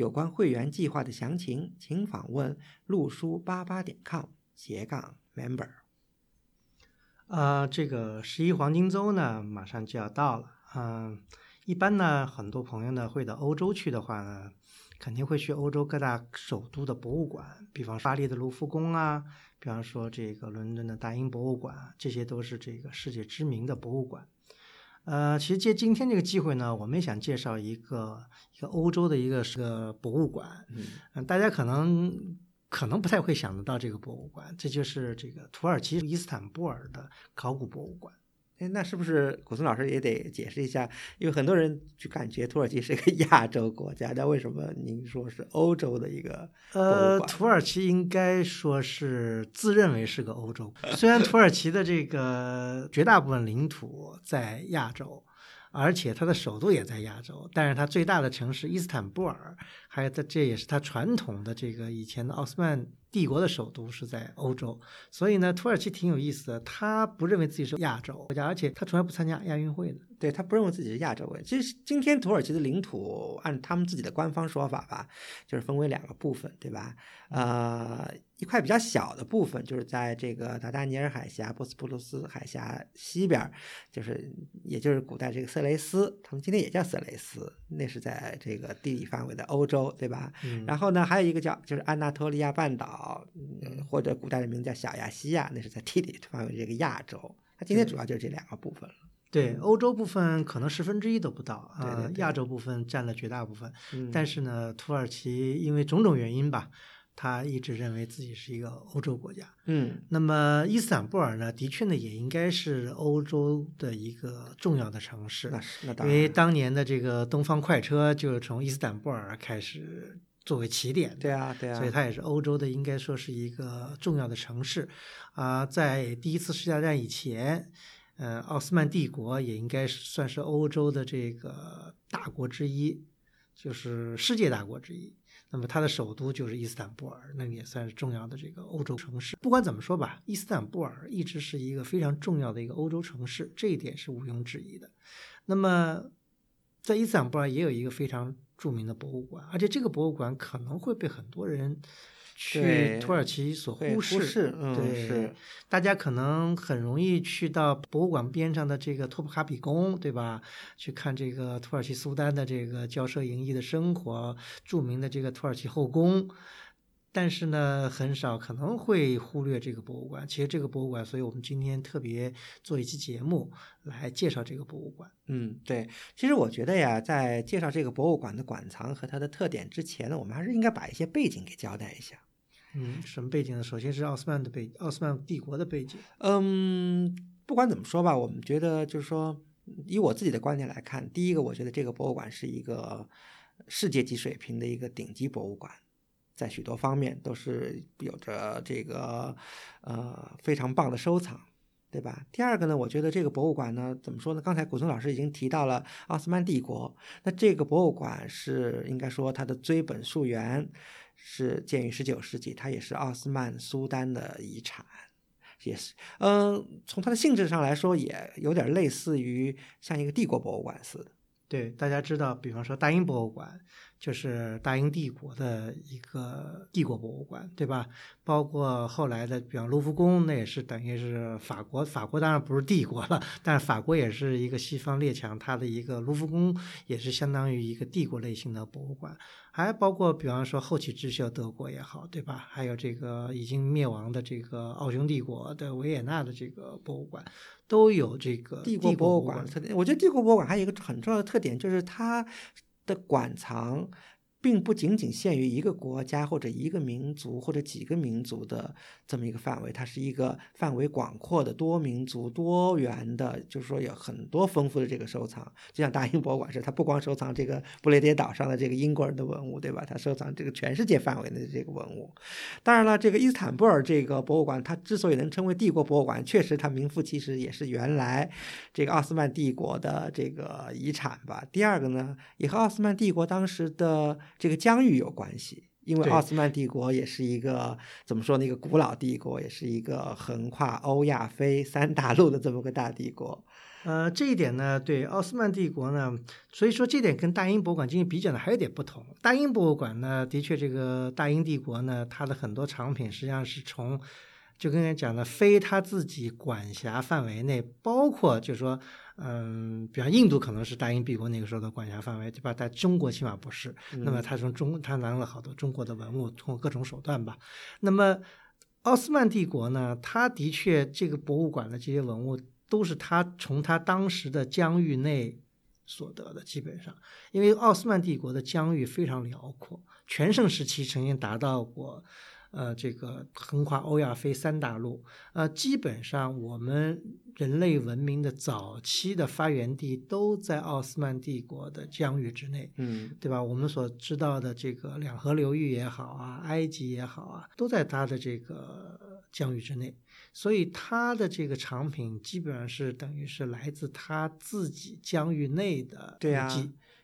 有关会员计划的详情，请访问路书八八点 com 斜杠 member。啊，这个十一黄金周呢，马上就要到了。嗯，一般呢，很多朋友呢会到欧洲去的话呢，肯定会去欧洲各大首都的博物馆，比方巴黎的卢浮宫啊，比方说这个伦敦的大英博物馆，这些都是这个世界知名的博物馆。呃，其实借今天这个机会呢，我们也想介绍一个一个欧洲的一个是个博物馆。嗯，大家可能可能不太会想得到这个博物馆，这就是这个土耳其伊斯坦布尔的考古博物馆。哎，那是不是古松老师也得解释一下？因为很多人就感觉土耳其是一个 亚洲国家，那为什么您说是欧洲的一个？呃，土耳其应该说是自认为是个欧洲，虽然土耳其的这个绝大部分领土在亚洲。而且它的首都也在亚洲，但是它最大的城市伊斯坦布尔，还有它这也是它传统的这个以前的奥斯曼帝国的首都是在欧洲，所以呢，土耳其挺有意思的，它不认为自己是亚洲国家，而且它从来不参加亚运会的。对他不认为自己是亚洲人。其实今天土耳其的领土，按他们自己的官方说法吧，就是分为两个部分，对吧？呃，一块比较小的部分，就是在这个达达尼尔海峡、波斯普鲁斯海峡西边，就是也就是古代这个色雷斯，他们今天也叫色雷斯，那是在这个地理范围的欧洲，对吧？然后呢，还有一个叫就是安纳托利亚半岛，嗯或者古代的名字叫小亚细亚，那是在地理范围这个亚洲。它今天主要就是这两个部分了。对，欧洲部分可能十分之一都不到啊，亚洲部分占了绝大部分。但是呢，土耳其因为种种原因吧，他一直认为自己是一个欧洲国家。嗯，那么伊斯坦布尔呢，的确呢也应该是欧洲的一个重要的城市。那是，那当然。因为当年的这个东方快车就是从伊斯坦布尔开始作为起点。对啊，对啊。所以它也是欧洲的，应该说是一个重要的城市啊。在第一次世界大战以前。呃，奥斯曼帝国也应该算是欧洲的这个大国之一，就是世界大国之一。那么它的首都就是伊斯坦布尔，那也算是重要的这个欧洲城市。不管怎么说吧，伊斯坦布尔一直是一个非常重要的一个欧洲城市，这一点是毋庸置疑的。那么在伊斯坦布尔也有一个非常著名的博物馆，而且这个博物馆可能会被很多人。去土耳其所忽视，对，大家可能很容易去到博物馆边上的这个托普卡比宫，对吧？去看这个土耳其苏丹的这个骄奢淫逸的生活，著名的这个土耳其后宫。但是呢，很少可能会忽略这个博物馆。其实这个博物馆，所以我们今天特别做一期节目来介绍这个博物馆。嗯，对。其实我觉得呀，在介绍这个博物馆的馆藏和它的特点之前呢，我们还是应该把一些背景给交代一下。嗯，什么背景呢？首先是奥斯曼的背，奥斯曼帝国的背景。嗯，不管怎么说吧，我们觉得就是说，以我自己的观点来看，第一个，我觉得这个博物馆是一个世界级水平的一个顶级博物馆，在许多方面都是有着这个呃非常棒的收藏，对吧？第二个呢，我觉得这个博物馆呢，怎么说呢？刚才古松老师已经提到了奥斯曼帝国，那这个博物馆是应该说它的追本溯源。是建于十九世纪，它也是奥斯曼苏丹的遗产，也是，嗯，从它的性质上来说，也有点类似于像一个帝国博物馆似的。对，大家知道，比方说大英博物馆。就是大英帝国的一个帝国博物馆，对吧？包括后来的，比方卢浮宫，那也是等于是法国。法国当然不是帝国了，但是法国也是一个西方列强，它的一个卢浮宫也是相当于一个帝国类型的博物馆。还包括，比方说后起之秀德国也好，对吧？还有这个已经灭亡的这个奥匈帝国的维也纳的这个博物馆，都有这个帝国博物馆特点。我觉得帝国博物馆还有一个很重要的特点，就是它。的管藏并不仅仅限于一个国家或者一个民族或者几个民族的这么一个范围，它是一个范围广阔的多民族、多元的，就是说有很多丰富的这个收藏。就像大英博物馆似的，它不光收藏这个不列颠岛上的这个英国人的文物，对吧？它收藏这个全世界范围的这个文物。当然了，这个伊斯坦布尔这个博物馆，它之所以能称为帝国博物馆，确实它名副其实，也是原来这个奥斯曼帝国的这个遗产吧。第二个呢，也和奥斯曼帝国当时的这个疆域有关系，因为奥斯曼帝国也是一个怎么说呢？一个古老帝国，也是一个横跨欧亚非三大陆的这么个大帝国。呃，这一点呢，对奥斯曼帝国呢，所以说这点跟大英博物馆进行比较呢，还有点不同。大英博物馆呢，的确这个大英帝国呢，它的很多藏品实际上是从，就跟人讲的，非他自己管辖范围内，包括就是说，嗯，比方印度可能是大英帝国那个时候的管辖范围，对吧？但中国起码不是。那么他从中，他拿了好多中国的文物，通过各种手段吧。那么奥斯曼帝国呢，他的确这个博物馆的这些文物。都是他从他当时的疆域内所得的，基本上，因为奥斯曼帝国的疆域非常辽阔，全盛时期曾经达到过，呃，这个横跨欧亚非三大陆，呃，基本上我们人类文明的早期的发源地都在奥斯曼帝国的疆域之内，嗯，对吧？我们所知道的这个两河流域也好啊，埃及也好啊，都在它的这个疆域之内。所以它的这个产品基本上是等于是来自它自己疆域内的对啊、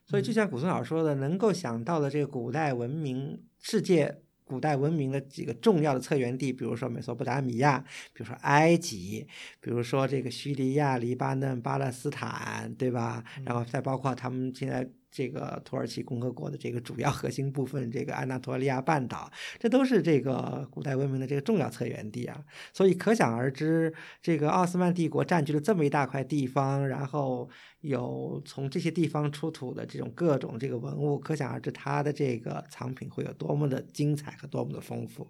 所以就像古松老师说的，能够想到的这个古代文明世界。古代文明的几个重要的策源地，比如说美索不达米亚，比如说埃及，比如说这个叙利亚、黎巴嫩、巴勒斯坦，对吧？然后再包括他们现在这个土耳其共和国的这个主要核心部分，这个安纳托利亚半岛，这都是这个古代文明的这个重要策源地啊。所以可想而知，这个奥斯曼帝国占据了这么一大块地方，然后有从这些地方出土的这种各种这个文物，可想而知它的这个藏品会有多么的精彩和多么的丰富。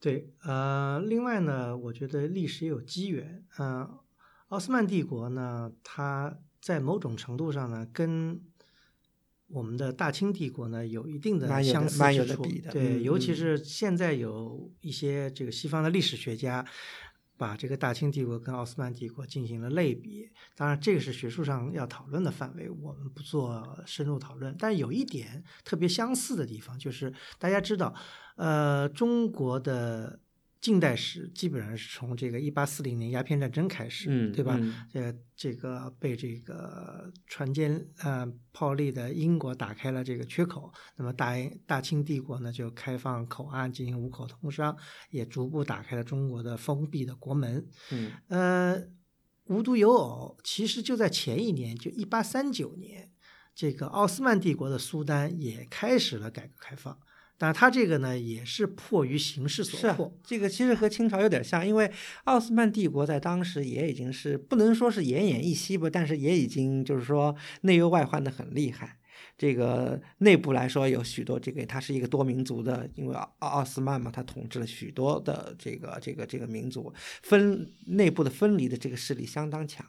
对，呃，另外呢，我觉得历史也有机缘，嗯、奥斯曼帝国呢，它在某种程度上呢，跟我们的大清帝国呢有一定的相似之处，对，嗯、尤其是现在有一些这个西方的历史学家。把这个大清帝国跟奥斯曼帝国进行了类比，当然这个是学术上要讨论的范围，我们不做深入讨论。但有一点特别相似的地方，就是大家知道，呃，中国的近代史基本上是从这个一八四零年鸦片战争开始，嗯、对吧？嗯、这这个被这个船坚呃炮利的英国打开了这个缺口，那么大大清帝国呢就开放口岸进行五口通商，也逐步打开了中国的封闭的国门。嗯，呃，无独有偶，其实就在前一年，就一八三九年，这个奥斯曼帝国的苏丹也开始了改革开放。但他这个呢，也是迫于形势所迫。这个其实和清朝有点像，因为奥斯曼帝国在当时也已经是不能说是奄奄一息吧，但是也已经就是说内忧外患的很厉害。这个内部来说有许多这个，它是一个多民族的，因为奥奥斯曼嘛，他统治了许多的这个这个这个民族，分内部的分离的这个势力相当强。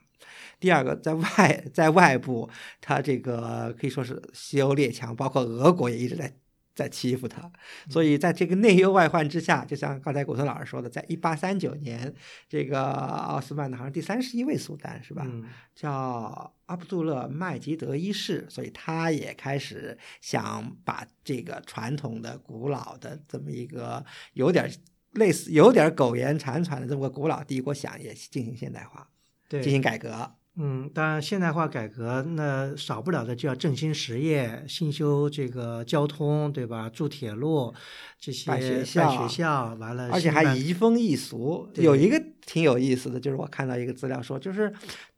第二个，在外在外部，他这个可以说是西欧列强，包括俄国也一直在。在欺负他，所以在这个内忧外患之下，就像刚才古森老师说的，在一八三九年，这个奥斯曼的好像第三十一位苏丹是吧？嗯、叫阿卜杜勒麦吉德一世，所以他也开始想把这个传统的、古老的这么一个有点类似、有点苟延残喘的这么个古老帝国，想也进行现代化，对，进行改革。嗯，当然，现代化改革那少不了的就要振兴实业、新修这个交通，对吧？筑铁路，这些办学校，学校完了，而且还移风易俗。有一个挺有意思的，就是我看到一个资料说，就是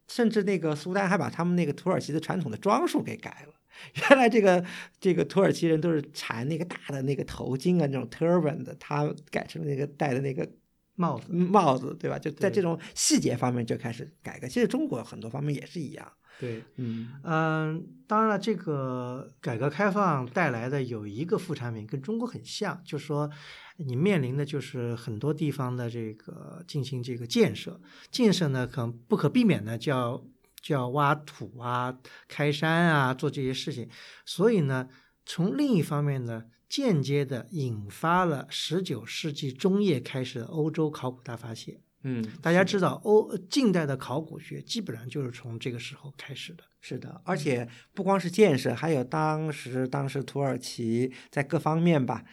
甚至那个苏丹还把他们那个土耳其的传统的装束给改了。原来这个这个土耳其人都是缠那个大的那个头巾啊，那种 turban 的，他改成那个戴的那个。帽子，帽子，对吧？就在这种细节方面就开始改革。其实中国很多方面也是一样。对，嗯嗯，当然了，这个改革开放带来的有一个副产品跟中国很像，就是说你面临的就是很多地方的这个进行这个建设，建设呢可能不可避免的就要就要挖土啊、开山啊、做这些事情，所以呢。从另一方面呢，间接的引发了十九世纪中叶开始的欧洲考古大发现。嗯，大家知道，欧近代的考古学基本上就是从这个时候开始的。是的，而且不光是建设，还有当时当时土耳其在各方面吧，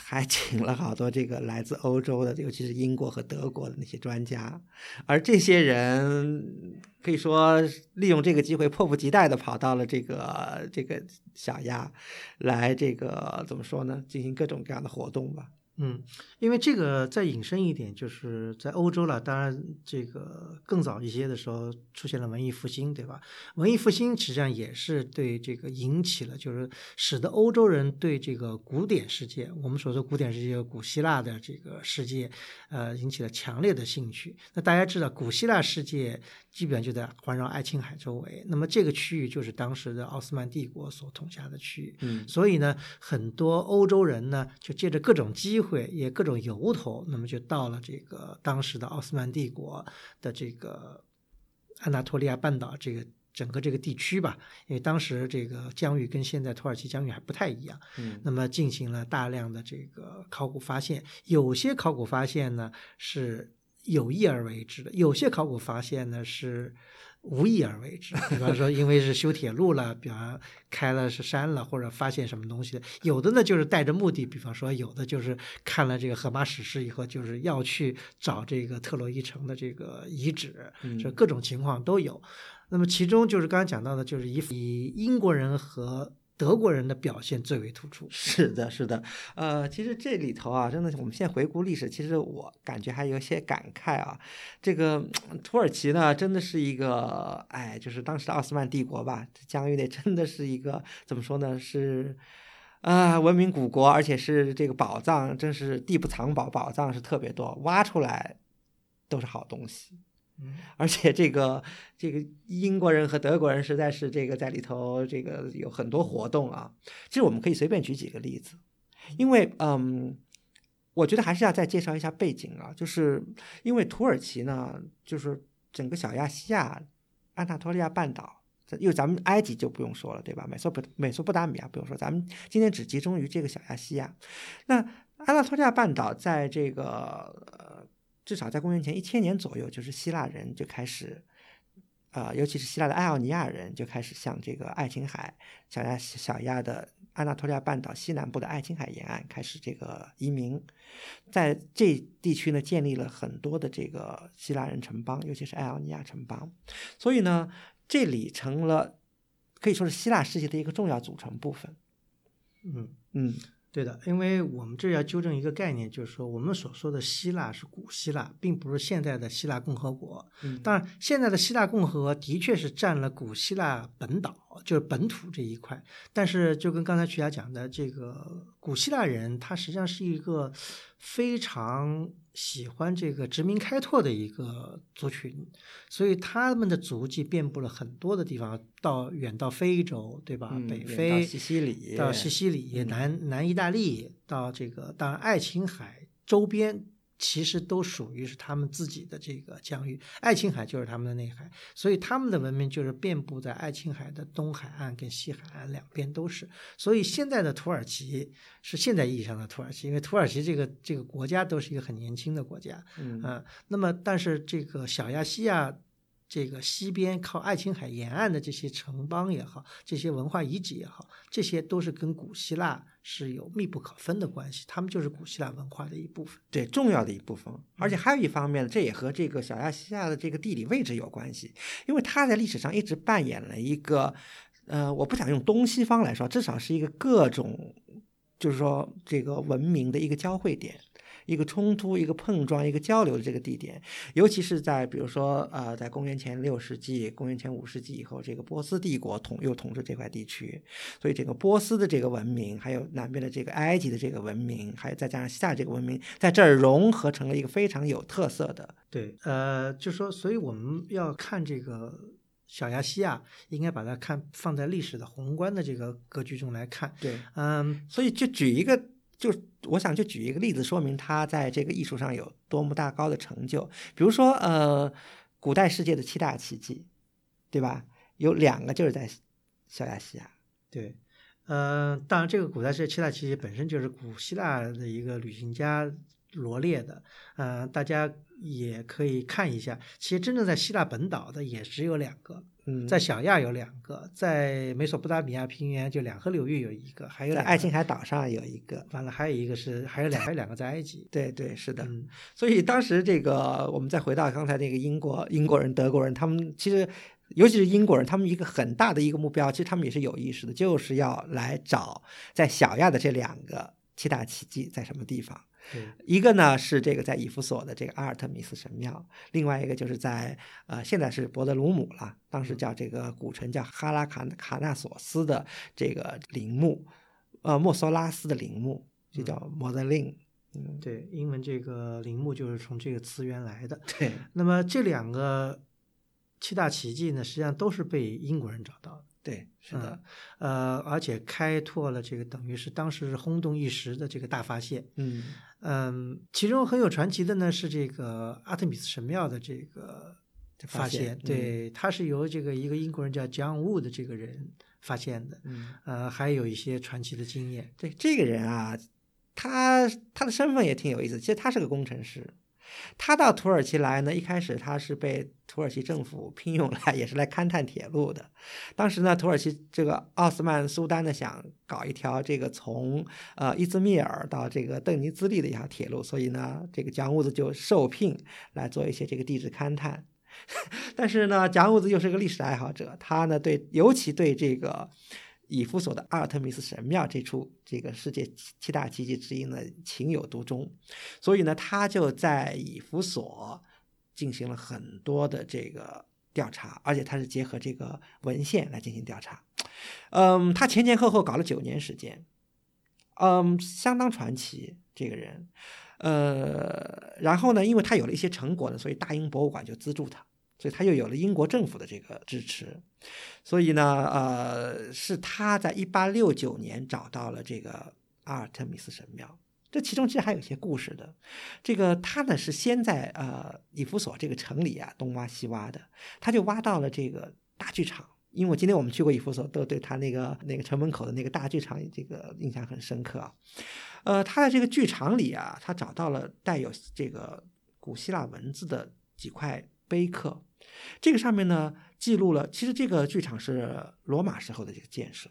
还 请了好多这个来自欧洲的，尤其是英国和德国的那些专家，而这些人可以说利用这个机会，迫不及待的跑到了这个这个小亚，来这个怎么说呢？进行各种各样的活动吧。嗯，因为这个再引申一点，就是在欧洲了。当然，这个更早一些的时候出现了文艺复兴，对吧？文艺复兴实际上也是对这个引起了，就是使得欧洲人对这个古典世界，我们所说古典世界，古希腊的这个世界，呃，引起了强烈的兴趣。那大家知道，古希腊世界基本上就在环绕爱琴海周围，那么这个区域就是当时的奥斯曼帝国所统辖的区域。嗯，所以呢，很多欧洲人呢，就借着各种机会，也各种由头，那么就到了这个当时的奥斯曼帝国的这个安纳托利亚半岛这个整个这个地区吧。因为当时这个疆域跟现在土耳其疆域还不太一样，嗯那么进行了大量的这个考古发现。有些考古发现呢是有意而为之的，有些考古发现呢是。无意而为之，比方说，因为是修铁路了，比方开了是山了，或者发现什么东西的，有的呢就是带着目的，比方说，有的就是看了这个荷马史诗以后，就是要去找这个特洛伊城的这个遗址，嗯这各种情况都有。那么其中就是刚刚讲到的，就是以以英国人和德国人的表现最为突出。是的，是的，呃，其实这里头啊，真的我们现在回顾历史，其实我感觉还有些感慨啊。这个土耳其呢，真的是一个，哎，就是当时的奥斯曼帝国吧，疆域内真的是一个怎么说呢？是啊、文明古国，而且是这个宝藏，真是地不藏宝，宝藏是特别多，挖出来都是好东西。而且这个这个英国人和德国人实在是这个在里头这个有很多活动啊。其实我们可以随便举几个例子，因为嗯，我觉得还是要再介绍一下背景啊，就是因为土耳其呢，就是整个小亚细亚、安纳托利亚半岛。因为咱们埃及就不用说了，对吧？美索不美索不达米亚不用说，咱们今天只集中于这个小亚细亚。那安纳托利亚半岛在这个至少在公元前一千年左右，就是希腊人就开始，呃，尤其是希腊的爱奥尼亚人就开始向这个爱琴海小亚小亚的安纳托利亚半岛西南部的爱琴海沿岸开始这个移民，在这地区呢建立了很多的这个希腊人城邦，尤其是爱奥尼亚城邦，所以呢，这里成了可以说是希腊世界的一个重要组成部分。嗯，嗯对的，因为我们这要纠正一个概念，就是说我们所说的希腊是古希腊，并不是现在的希腊共和国。嗯当然，现在的希腊共和的确是占了古希腊本岛，就是本土这一块。但是，就跟刚才曲霞讲的，这个古希腊人他实际上是一个非常喜欢这个殖民开拓的一个族群，所以他们的足迹遍布了很多的地方，到远到非洲，对吧？嗯北非、西西里到西西里、南南意大利，到这个当然爱琴海周边，其实都属于是他们自己的这个疆域。爱琴海就是他们的内海，所以他们的文明就是遍布在爱琴海的东海岸跟西海岸两边都是。所以现在的土耳其是现在意义上的土耳其，因为土耳其这个这个国家都是一个很年轻的国家，嗯啊，那么但是这个小亚细亚这个西边靠爱琴海沿岸的这些城邦也好，这些文化遗址也好，这些都是跟古希腊是有密不可分的关系，他们就是古希腊文化的一部分。对，重要的一部分。而且还有一方面，这也和这个小亚细亚的这个地理位置有关系，因为它在历史上一直扮演了一个，呃，我不想用东西方来说，至少是一个各种，就是说这个文明的一个交汇点。一个冲突、一个碰撞、一个交流的这个地点，尤其是在比如说呃，在公元前六世纪、公元前五世纪以后，这个波斯帝国统又统治这块地区，所以整个波斯的这个文明，还有南边的这个埃及的这个文明，还有再加上希腊这个文明，在这儿融合成了一个非常有特色的。对，呃，就说，所以我们要看这个小亚细亚，应该把它看放在历史的宏观的这个格局中来看。对，嗯，所以就举一个，就我想就举一个例子，说明他在这个艺术上有多么大高的成就。比如说，呃，古代世界的七大奇迹，对吧？有两个就是在小亚细亚。对，呃，当然，这个古代世界七大奇迹本身就是古希腊的一个旅行家罗列的，呃，大家也可以看一下。其实真正在希腊本岛的也只有两个，嗯，在小亚有两个，在美索不达米亚平原就两河流域有一个，还有在爱琴海岛上有一个。完了，还有一个是还有两还有两个在埃及。对对，是的。嗯所以当时这个，我们再回到刚才那个英国英国人、德国人，他们其实尤其是英国人，他们一个很大的一个目标，其实他们也是有意识的，就是要来找在小亚的这两个七大奇迹在什么地方。对，一个呢是这个在以弗所的这个阿尔特弥斯神庙，另外一个就是在呃现在是伯德鲁姆了，当时叫这个古城叫哈拉卡卡纳索斯的这个陵墓，呃莫索拉斯的陵墓，就叫 e i n 嗯，对，英文这个陵墓就是从这个词源来的。对，那么这两个七大奇迹呢，实际上都是被英国人找到的。对，是的，呃，而且开拓了这个等于是当时轰动一时的这个大发现。嗯嗯，其中很有传奇的呢是这个阿特米斯神庙的这个发现现，对，它是由这个一个英国人叫 John Wood 的这个人发现的。嗯，呃，还有一些传奇的经验。对，这个人啊，他他的身份也挺有意思，其实他是个工程师。他到土耳其来呢，一开始他是被土耳其政府 聘用来，也是来勘探铁路的。当时呢，土耳其这个奥斯曼苏丹呢想搞一条这个从呃伊兹密尔到这个邓尼兹利的一条铁路，所以呢，这个蒋物子就受聘来做一些这个地质勘探。但是呢，蒋物子又是个历史爱好者，他呢对尤其对这个以弗所的阿尔特弥斯神庙这处这个世界七七大奇迹之一呢情有独钟，所以呢，他就在以弗所进行了很多的这个调查，而且他是结合这个文献来进行调查。嗯，他前前后后搞了九年时间，嗯，相当传奇这个人。呃，然后呢，因为他有了一些成果呢，所以大英博物馆就资助他，所以他又有了英国政府的这个支持。所以呢，呃，是他在一八六九年找到了这个阿尔特弥斯神庙。这其中其实还有一些故事的。这个他呢是先在呃以弗所这个城里啊东挖西挖的，他就挖到了这个大剧场。因为我今天我们去过以弗所，都对他那个那个城门口的那个大剧场这个印象很深刻啊。呃，他在这个剧场里啊，他找到了带有这个古希腊文字的几块碑刻，这个上面呢记录了，其实这个剧场是罗马时候的这个建设，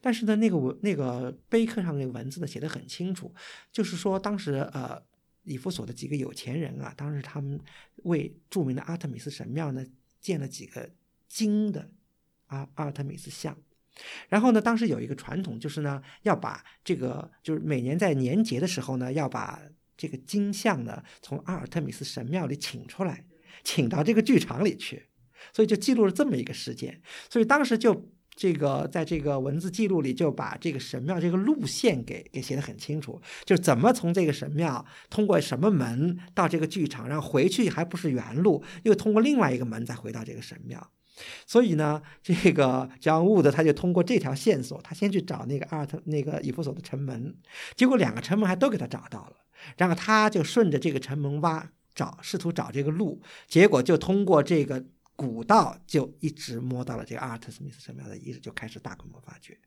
但是呢，那个文那个碑刻上那个文字呢写的很清楚，就是说当时呃以弗所的几个有钱人啊，当时他们为著名的阿特米斯神庙呢建了几个金的阿阿特米斯像。然后呢，当时有一个传统，就是呢，要把这个，就是每年在年节的时候呢，要把这个金像呢，从阿尔特米斯神庙里请出来，请到这个剧场里去，所以就记录了这么一个事件。所以当时就这个在这个文字记录里，就把这个神庙这个路线给给写得很清楚，就是怎么从这个神庙通过什么门到这个剧场，然后回去还不是原路，又通过另外一个门再回到这个神庙。所以呢，这个 John Wood 他就通过这条线索，他先去找那个阿尔特那个以弗所的城门，结果两个城门还都给他找到了，然后他就顺着这个城门挖找，试图找这个路，结果就通过这个古道就一直摸到了这个阿尔特斯密斯神庙的遗址，就开始大规模发掘。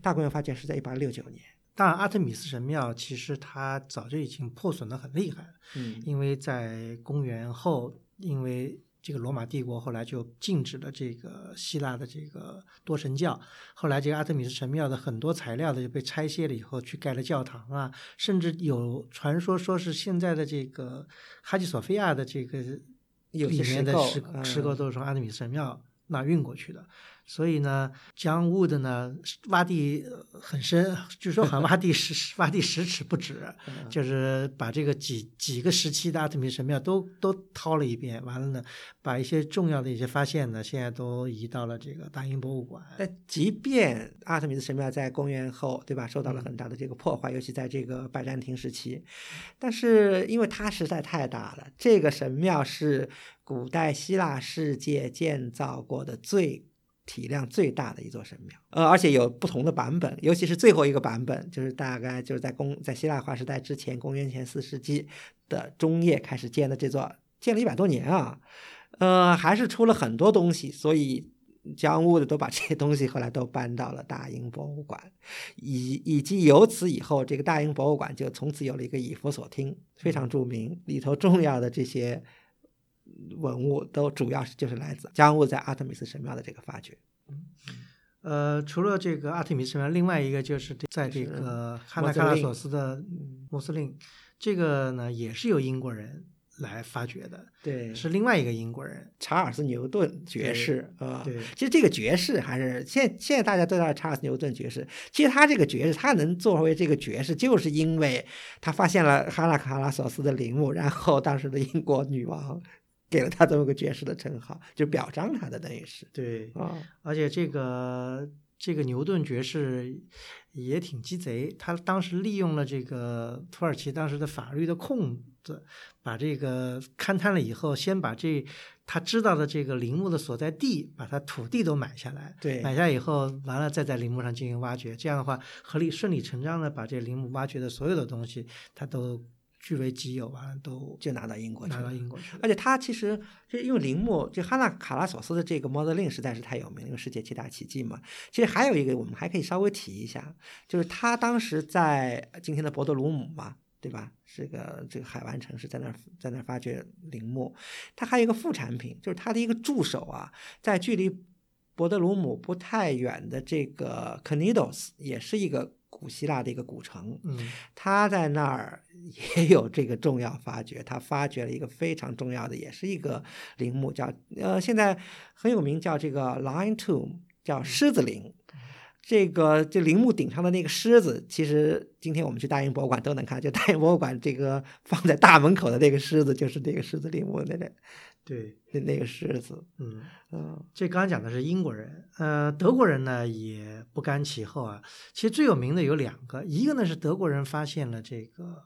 大规模发掘是在一八六九年，当然，阿特米斯神庙其实它早就已经破损的很厉害了，嗯因为在公元后，因为这个罗马帝国后来就禁止了这个希腊的这个多神教，后来这个阿特米斯神庙的很多材料的就被拆卸了以后去盖了教堂啊，甚至有传说说是现在的这个哈基索菲亚的这个有里面的石嗯石构都是从阿特米斯神庙那运过去的。所以呢，江雾的呢挖地呃很深，据说好像挖地十 挖地十尺不止，嗯就是把这个几几个时期的阿特米神庙都都掏了一遍，完了呢，把一些重要的一些发现呢，现在都移到了这个大英博物馆。但即便阿特米斯神庙在公元后，对吧，受到了很大的这个破坏，尤其在这个拜占庭时期，但是因为它实在太大了，这个神庙是古代希腊世界建造过的最体量最大的一座神庙，呃，而且有不同的版本，尤其是最后一个版本，就是大概就是在公在希腊化时代之前，公元前四世纪的中叶开始建的这座，建了一百多年啊，呃，还是出了很多东西，所以江乌的都把这些东西后来都搬到了大英博物馆，以以及由此以后，这个大英博物馆就从此有了一个以佛所听，非常著名，里头重要的这些文物都主要是就是来自江乌在阿特米斯神庙的这个发掘。呃，除了这个阿特米斯神庙，另外一个就是在这个哈纳卡拉索斯的穆斯林，这个呢也是由英国人。来发掘的，对，是另外一个英国人查尔斯牛顿爵士啊。对，其实这个爵士还是现现在大家都叫查尔斯牛顿爵士。其实他这个爵士，他能作为这个爵士，就是因为他发现了哈拉卡拉索斯的陵墓，然后当时的英国女王给了他这么个爵士的称号，就表彰他的，等于是对啊。而且这个这个牛顿爵士也挺鸡贼，他当时利用了这个土耳其当时的法律的空子。把这个勘探了以后，先把这他知道的这个陵墓的所在地，把他土地都买下来。对，买下以后，完了再在陵墓上进行挖掘。这样的话，合理顺理成章的把这陵墓挖掘的所有的东西，他都据为己有，完了都就拿到英国去。拿到英国去。而且他其实就因为陵墓，就哈纳卡拉索斯的这个 modeling 实在是太有名，因为世界七大奇迹嘛。其实还有一个，我们还可以稍微提一下，就是他当时在今天的博德鲁姆嘛。对吧？是个这个海湾城市，在那儿在那儿发掘铃木。他还有一个副产品，就是他的一个助手啊，在距离博德鲁姆不太远的这个 Cnidos，也是一个古希腊的一个古城。嗯，他在那儿也有这个重要发掘，他发掘了一个非常重要的，也是一个陵墓，叫呃现在很有名，叫这个 Lion Tomb，叫狮子陵。这个这陵墓顶上的那个狮子，其实今天我们去大英博物馆都能看，就大英博物馆这个放在大门口的那个狮子，就是那个狮子陵墓那个，对，那那个狮子，嗯。嗯，这刚刚讲的是英国人，呃，德国人呢也不甘其后啊，其实最有名的有两个，一个呢是德国人发现了这个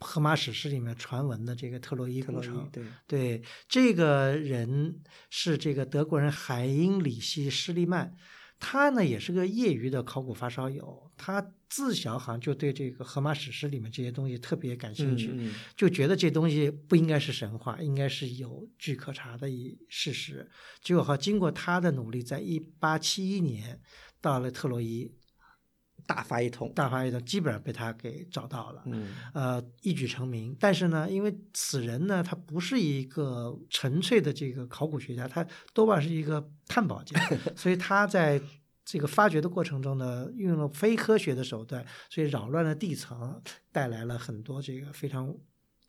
荷马史诗里面传闻的这个特洛伊古城，对。对，这个人是这个德国人海因里希·施利曼。他呢也是个业余的考古发烧友，他自小好像就对这个荷马史诗里面这些东西特别感兴趣，就觉得这东西不应该是神话，应该是有据可查的一事实。结果哈，经过他的努力，在一八七一年到了特洛伊。大发一通，大发一通，基本上被他给找到了，嗯，呃，一举成名。但是呢，因为此人呢，他不是一个纯粹的这个考古学家，他多半是一个探宝家，所以他在这个发掘的过程中呢，运用了非科学的手段，所以扰乱了地层，带来了很多这个非常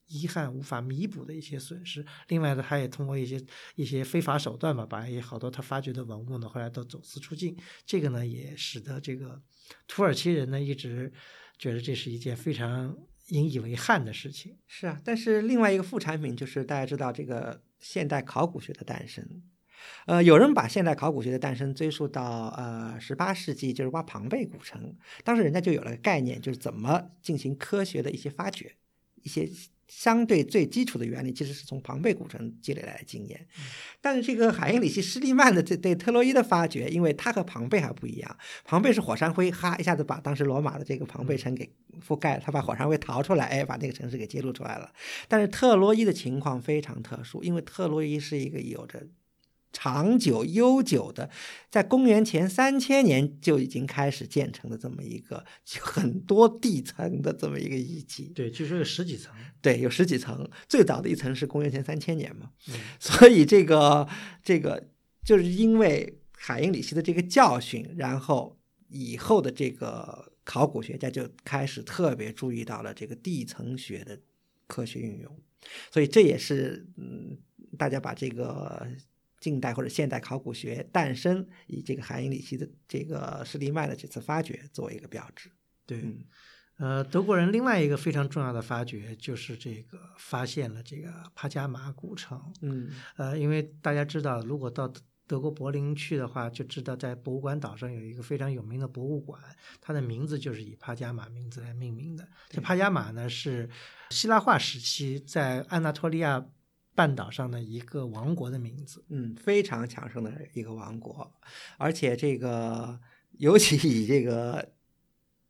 遗憾无法弥补的一些损失。另外呢，他也通过一些一些非法手段吧，把一些好多他发掘的文物呢，后来都走私出境。这个呢，也使得这个。土耳其人呢，一直觉得这是一件非常引以为憾的事情。是啊，但是另外一个副产品就是大家知道这个现代考古学的诞生。呃，有人把现代考古学的诞生追溯到呃十八世纪，就是挖庞贝古城，当时人家就有了概念，就是怎么进行科学的一些发掘，一些。相对最基础的原理其实是从庞贝古城积累来的经验，但是这个海因里希·施利曼的这对特洛伊的发掘，因为他和庞贝还不一样，庞贝是火山灰，哈一下子把当时罗马的这个庞贝城给覆盖了，他把火山灰逃出来，哎，把那个城市给揭露出来了。但是特洛伊的情况非常特殊，因为特洛伊是一个有着。长久悠久的，在公元前三千年就已经开始建成的这么一个很多地层的这么一个遗迹。对，据说有十几层。对，有十几层。最早的一层是公元前三千年嘛。所以这个这个就是因为海因里希的这个教训，然后以后的这个考古学家就开始特别注意到了这个地层学的科学运用。所以这也是嗯，大家把这个。近代或者现代考古学诞生，以这个海因里希的这个施利曼的这次发掘作为一个标志。对，呃，德国人另外一个非常重要的发掘就是这个发现了这个帕加马古城。嗯，呃，因为大家知道，如果到德国柏林去的话，就知道在博物馆岛上有一个非常有名的博物馆，它的名字就是以帕加马名字来命名的。这帕加马呢是希腊化时期在安纳托利亚。半岛上的一个王国的名字，嗯，非常强盛的一个王国，而且这个尤其以这个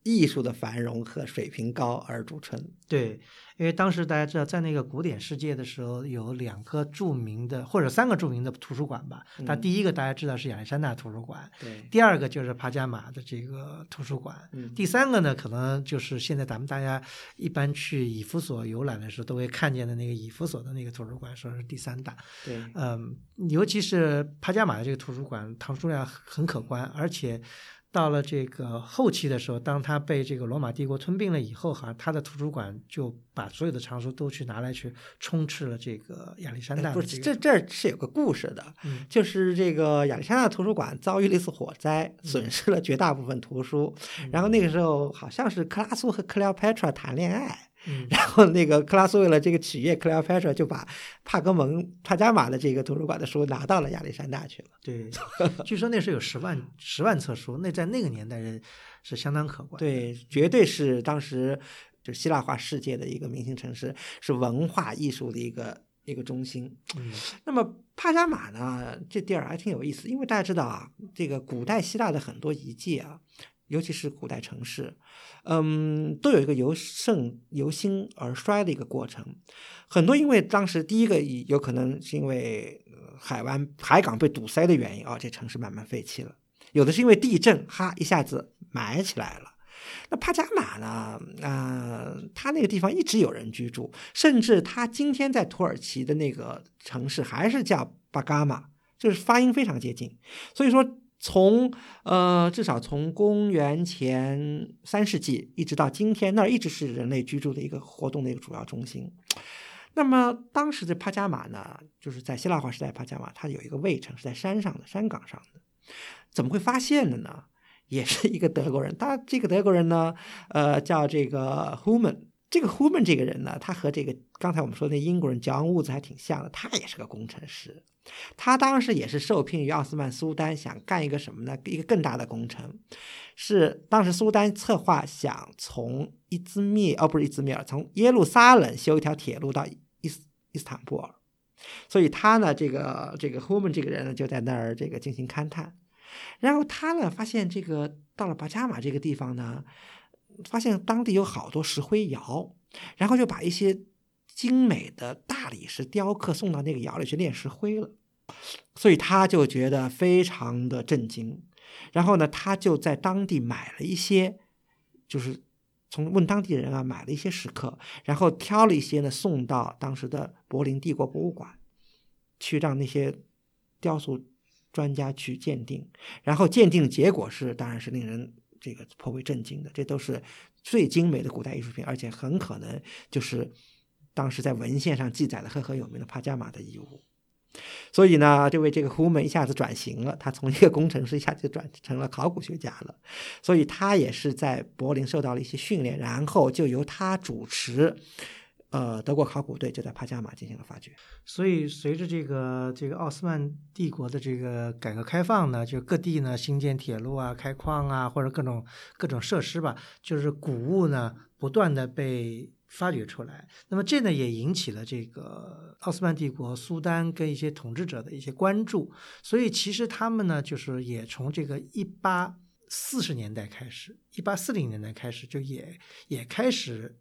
艺术的繁荣和水平高而著称。对，因为当时大家知道，在那个古典世界的时候，有两个著名的或者三个著名的图书馆吧。它第一个大家知道是亚历山大图书馆，对，第二个就是帕加马的这个图书馆，嗯第三个呢，可能就是现在咱们大家一般去以弗所游览的时候都会看见的那个以弗所的那个图书馆，说是第三大。对，嗯，尤其是帕加马的这个图书馆，藏书量很可观，而且到了这个后期的时候，当他被这个罗马帝国吞并了以后，哈，他的图书馆就把所有的藏书都去拿来去充斥了这个亚历山大哎不的这这这是有个故事的，嗯就是这个亚历山大图书馆遭遇了一次火灾，嗯损失了绝大部分图书。然后那个时候好像是克拉苏和克莱奥 Petra 谈恋爱，嗯然后那个克拉斯为了这个取悦克利奥 Petra，就把帕格蒙帕加马的这个图书馆的书拿到了亚历山大去了。对，据说那时候有十万十万册书，那在那个年代人是相当可观。，对，绝对是当时就希腊化世界的一个明星城市，是文化艺术的一个一个中心。嗯那么帕加马呢，这地儿还挺有意思，因为大家知道啊，这个古代希腊的很多遗迹啊，尤其是古代城市，嗯，都有一个由盛由兴而衰的一个过程。很多因为当时第一个有可能是因为海湾海港被堵塞的原因啊，这城市慢慢废弃了；有的是因为地震，哈一下子埋起来了。那帕加马呢？呃，它那个地方一直有人居住，甚至它今天在土耳其的那个城市还是叫巴嘎马，就是发音非常接近。所以说从，呃至少从公元前三世纪一直到今天，那儿一直是人类居住的一个活动的一个主要中心。那么当时的帕加马呢，就是在希腊化时代，帕加马它有一个卫城是在山上的山岗上的，怎么会发现的呢？也是一个德国人，他这个德国人呢，呃，叫这个 Human。这个 Human 这个人呢，他和这个刚才我们说的那英国人 John Woods 还挺像的，他也是个工程师。他当时也是受聘于奥斯曼苏丹，想干一个什么呢？一个更大的工程，是当时苏丹策划想从伊兹密哦，不是伊兹密尔，从耶路撒冷修一条铁路到伊斯伊斯坦布尔。所以他呢，这个这个 Human 这个人呢，就在那儿这个进行勘探。然后他呢，发现这个到了巴加马这个地方呢，发现当地有好多石灰窑，然后就把一些精美的大理石雕刻送到那个窑里去炼石灰了。所以他就觉得非常的震惊，然后呢，他就在当地买了一些，就是从问当地人啊买了一些石刻，然后挑了一些呢送到当时的柏林帝国博物馆，去让那些雕塑专家去鉴定，然后鉴定结果是，当然是令人这个颇为震惊的。这都是最精美的古代艺术品，而且很可能就是当时在文献上记载的赫赫有名的帕加马的遗物。所以呢，这位这个胡门一下子转型了，他从一个工程师一下就转成了考古学家了。所以他也是在柏林受到了一些训练，然后就由他主持，呃，德国考古队就在帕加马进行了发掘。所以随着这个这个奥斯曼帝国的这个改革开放呢，就各地呢兴建铁路啊、开矿啊，或者各种各种设施吧，就是古物呢不断的被发掘出来。那么这呢也引起了这个奥斯曼帝国苏丹跟一些统治者的一些关注。所以其实他们呢就是也从这个一八四十年代开始，一八四零年代开始就也也开始。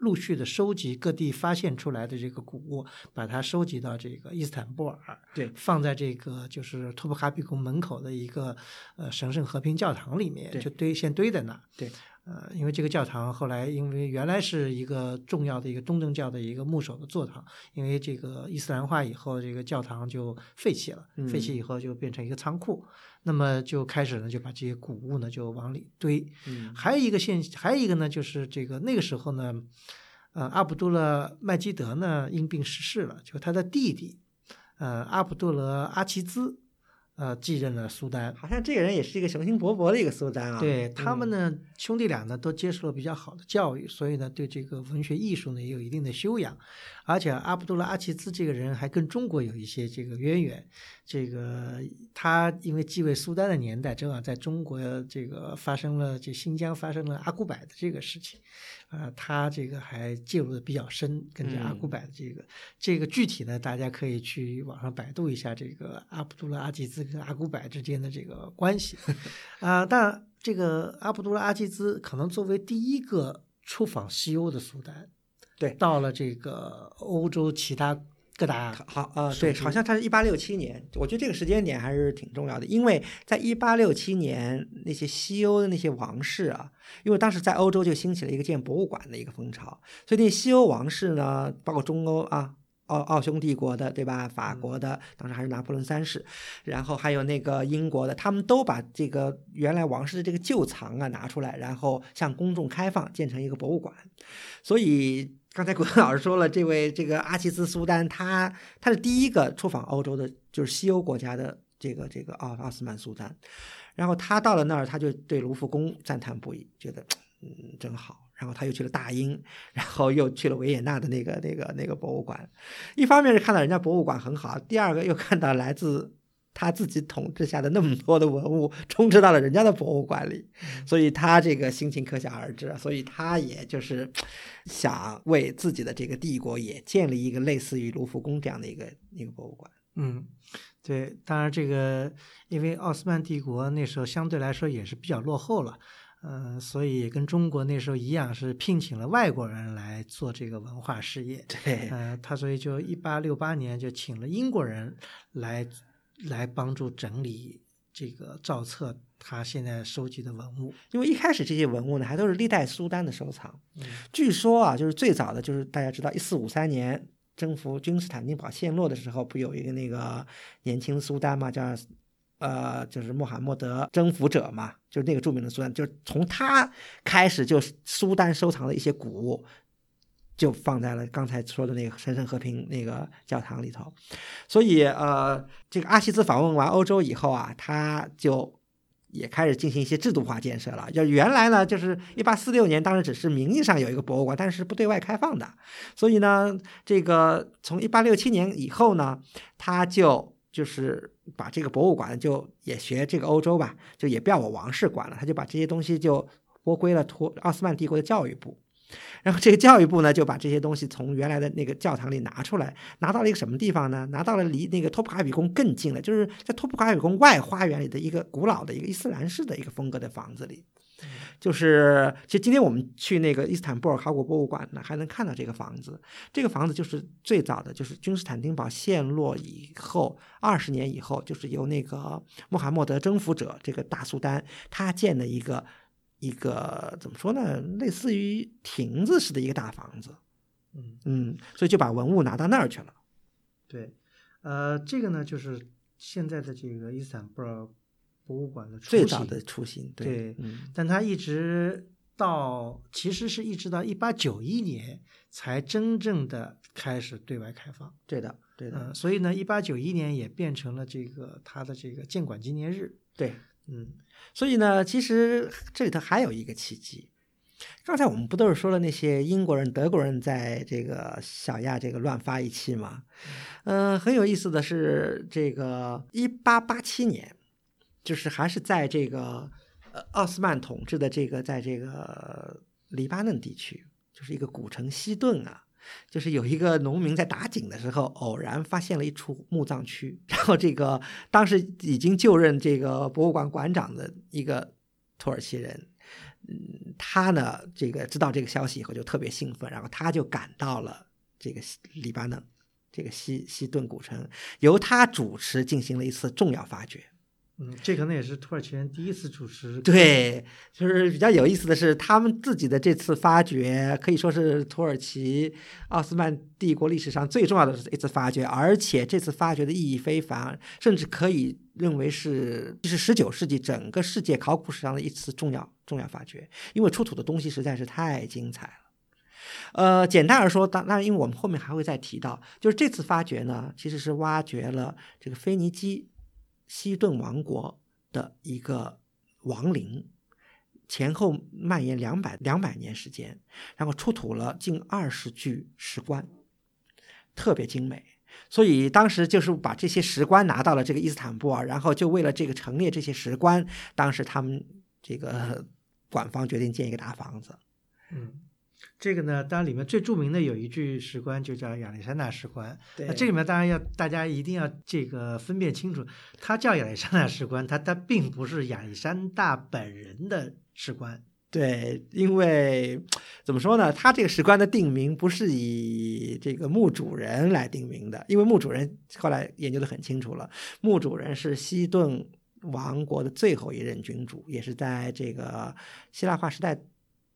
陆续的收集各地发现出来的这个古物，把它收集到这个伊斯坦布尔，对放在这个就是托普卡比宫门口的一个呃神圣和平教堂里面，就堆先堆在那。对，呃，因为这个教堂后来因为原来是一个重要的一个东正教的一个牧首的座堂，因为这个伊斯兰化以后，这个教堂就废弃了，嗯废弃以后就变成一个仓库，那么就开始呢就把这些古物呢就往里堆。嗯还有一个现，还有一个呢，就是这个那个时候呢，呃，阿卜杜勒麦基德呢因病逝世了，就他的弟弟，呃，阿卜杜勒阿齐兹，呃，继任了苏丹。好像这个人也是一个雄心勃勃的一个苏丹啊。对他们嗯呢，兄弟俩呢都接受了比较好的教育，所以呢，对这个文学艺术呢也有一定的修养。而且阿卜杜拉阿齐兹这个人还跟中国有一些这个渊源。这个他因为继位苏丹的年代，正好在中国这个发生了这新疆发生了阿古柏的这个事情，啊、他这个还介入的比较深，跟这阿古柏的这个、这个具体呢，大家可以去网上百度一下这个阿卜杜拉阿齐兹跟阿古柏之间的这个关系，啊、但。这个阿卜杜拉阿济兹可能作为第一个出访西欧的苏丹，对到了这个欧洲其他各大好呃，对，好像他是一八六七年，我觉得这个时间点还是挺重要的，因为在一八六七年那些西欧的那些王室啊，因为当时在欧洲就兴起了一个建博物馆的一个风潮，所以那西欧王室呢，包括中欧啊。奥奥匈帝国的，对吧？法国的，当时还是拿破仑三世，然后还有那个英国的，他们都把这个原来王室的这个旧藏啊拿出来，然后向公众开放，建成一个博物馆。所以刚才古老师说了，这位这个阿齐兹苏丹，他他是第一个出访欧洲的，就是西欧国家的这个这个奥奥斯曼苏丹。然后他到了那儿，他就对卢浮宫赞叹不已，觉得嗯真好。然后他又去了大英，然后又去了维也纳的那个那个那个博物馆。一方面是看到人家博物馆很好，第二个又看到来自他自己统治下的那么多的文物 充斥到了人家的博物馆里，所以他这个心情可想而知。所以他也就是想为自己的这个帝国也建立一个类似于卢浮宫这样的一个一个博物馆。嗯，对，当然这个因为奥斯曼帝国那时候相对来说也是比较落后了。嗯，所以跟中国那时候一样，是聘请了外国人来做这个文化事业。对，呃，他所以就一八六八年就请了英国人来来帮助整理这个赵策他现在收集的文物。因为一开始这些文物呢，还都是历代苏丹的收藏。据说啊，就是最早的就是大家知道，一四五三年征服君士坦丁堡陷落的时候，不有一个那个年轻苏丹嘛，叫。呃，就是穆罕默德征服者嘛，就是那个著名的苏丹，就是从他开始，就苏丹收藏的一些古物，就放在了刚才说的那个神圣和平那个教堂里头。所以，呃，这个阿西兹访问完欧洲以后啊，他就也开始进行一些制度化建设了。就原来呢，就是一八四六年，当时只是名义上有一个博物馆，但是不对外开放的。所以呢，这个从一八六七年以后呢，他就就是。把这个博物馆就也学这个欧洲吧，就也不要我王室管了，他就把这些东西就拨归了托奥斯曼帝国的教育部，然后这个教育部呢就把这些东西从原来的那个教堂里拿出来，拿到了一个什么地方呢？拿到了离那个托普卡比宫更近了，就是在托普卡比宫外花园里的一个古老的一个伊斯兰式的一个风格的房子里。就是，其实今天我们去那个伊斯坦布尔考古博物馆呢，还能看到这个房子。这个房子就是最早的，就是君士坦丁堡陷落以后二十年以后，就是由那个穆罕默德征服者这个大苏丹他建的一个一个怎么说呢，类似于亭子似的一个大房子。嗯嗯，所以就把文物拿到那儿去了。对，呃，这个呢，就是现在的这个伊斯坦布尔。博物馆的最早的雏形，对，但它一直到其实是一直到一八九一年才真正的开始对外开放，对的，对的，嗯，所以呢，一八九一年也变成了这个它的这个建馆纪念日，对，嗯，所以呢，其实这里头还有一个契机，刚才我们不都是说了那些英国人、德国人在这个小亚这个乱发一气吗？嗯，很有意思的是，这个一八八七年。就是还是在这个呃奥斯曼统治的这个在这个黎巴嫩地区，就是一个古城西顿啊，就是有一个农民在打井的时候，偶然发现了一处墓葬区，然后这个当时已经就任这个博物馆馆长的一个土耳其人，嗯，他呢这个知道这个消息以后就特别兴奋，然后他就赶到了这个黎巴嫩这个西西顿古城，由他主持进行了一次重要发掘。嗯，这可能也是土耳其人第一次主持。对，就是比较有意思的是，他们自己的这次发掘可以说是土耳其奥斯曼帝国历史上最重要的一次发掘，而且这次发掘的意义非凡，甚至可以认为是是十九世纪整个世界考古史上的一次重要重要发掘，因为出土的东西实在是太精彩了。呃，简单而说，当然，因为我们后面还会再提到，就是这次发掘呢，其实是挖掘了这个腓尼基。西顿王国的一个王陵，前后蔓延两百两百年时间，然后出土了近二十具石棺，特别精美。所以当时就是把这些石棺拿到了这个伊斯坦布尔，然后就为了这个陈列这些石棺，当时他们这个馆方决定建一个大房子。嗯，这个呢，当然里面最著名的有一句石棺就叫亚历山大石棺。对那这里面当然要大家一定要这个分辨清楚，它叫亚历山大石棺，它它并不是亚历山大本人的石棺。对，因为怎么说呢？他这个石棺的定名不是以这个墓主人来定名的，因为墓主人后来研究的很清楚了，墓主人是西顿王国的最后一任君主，也是在这个希腊化时代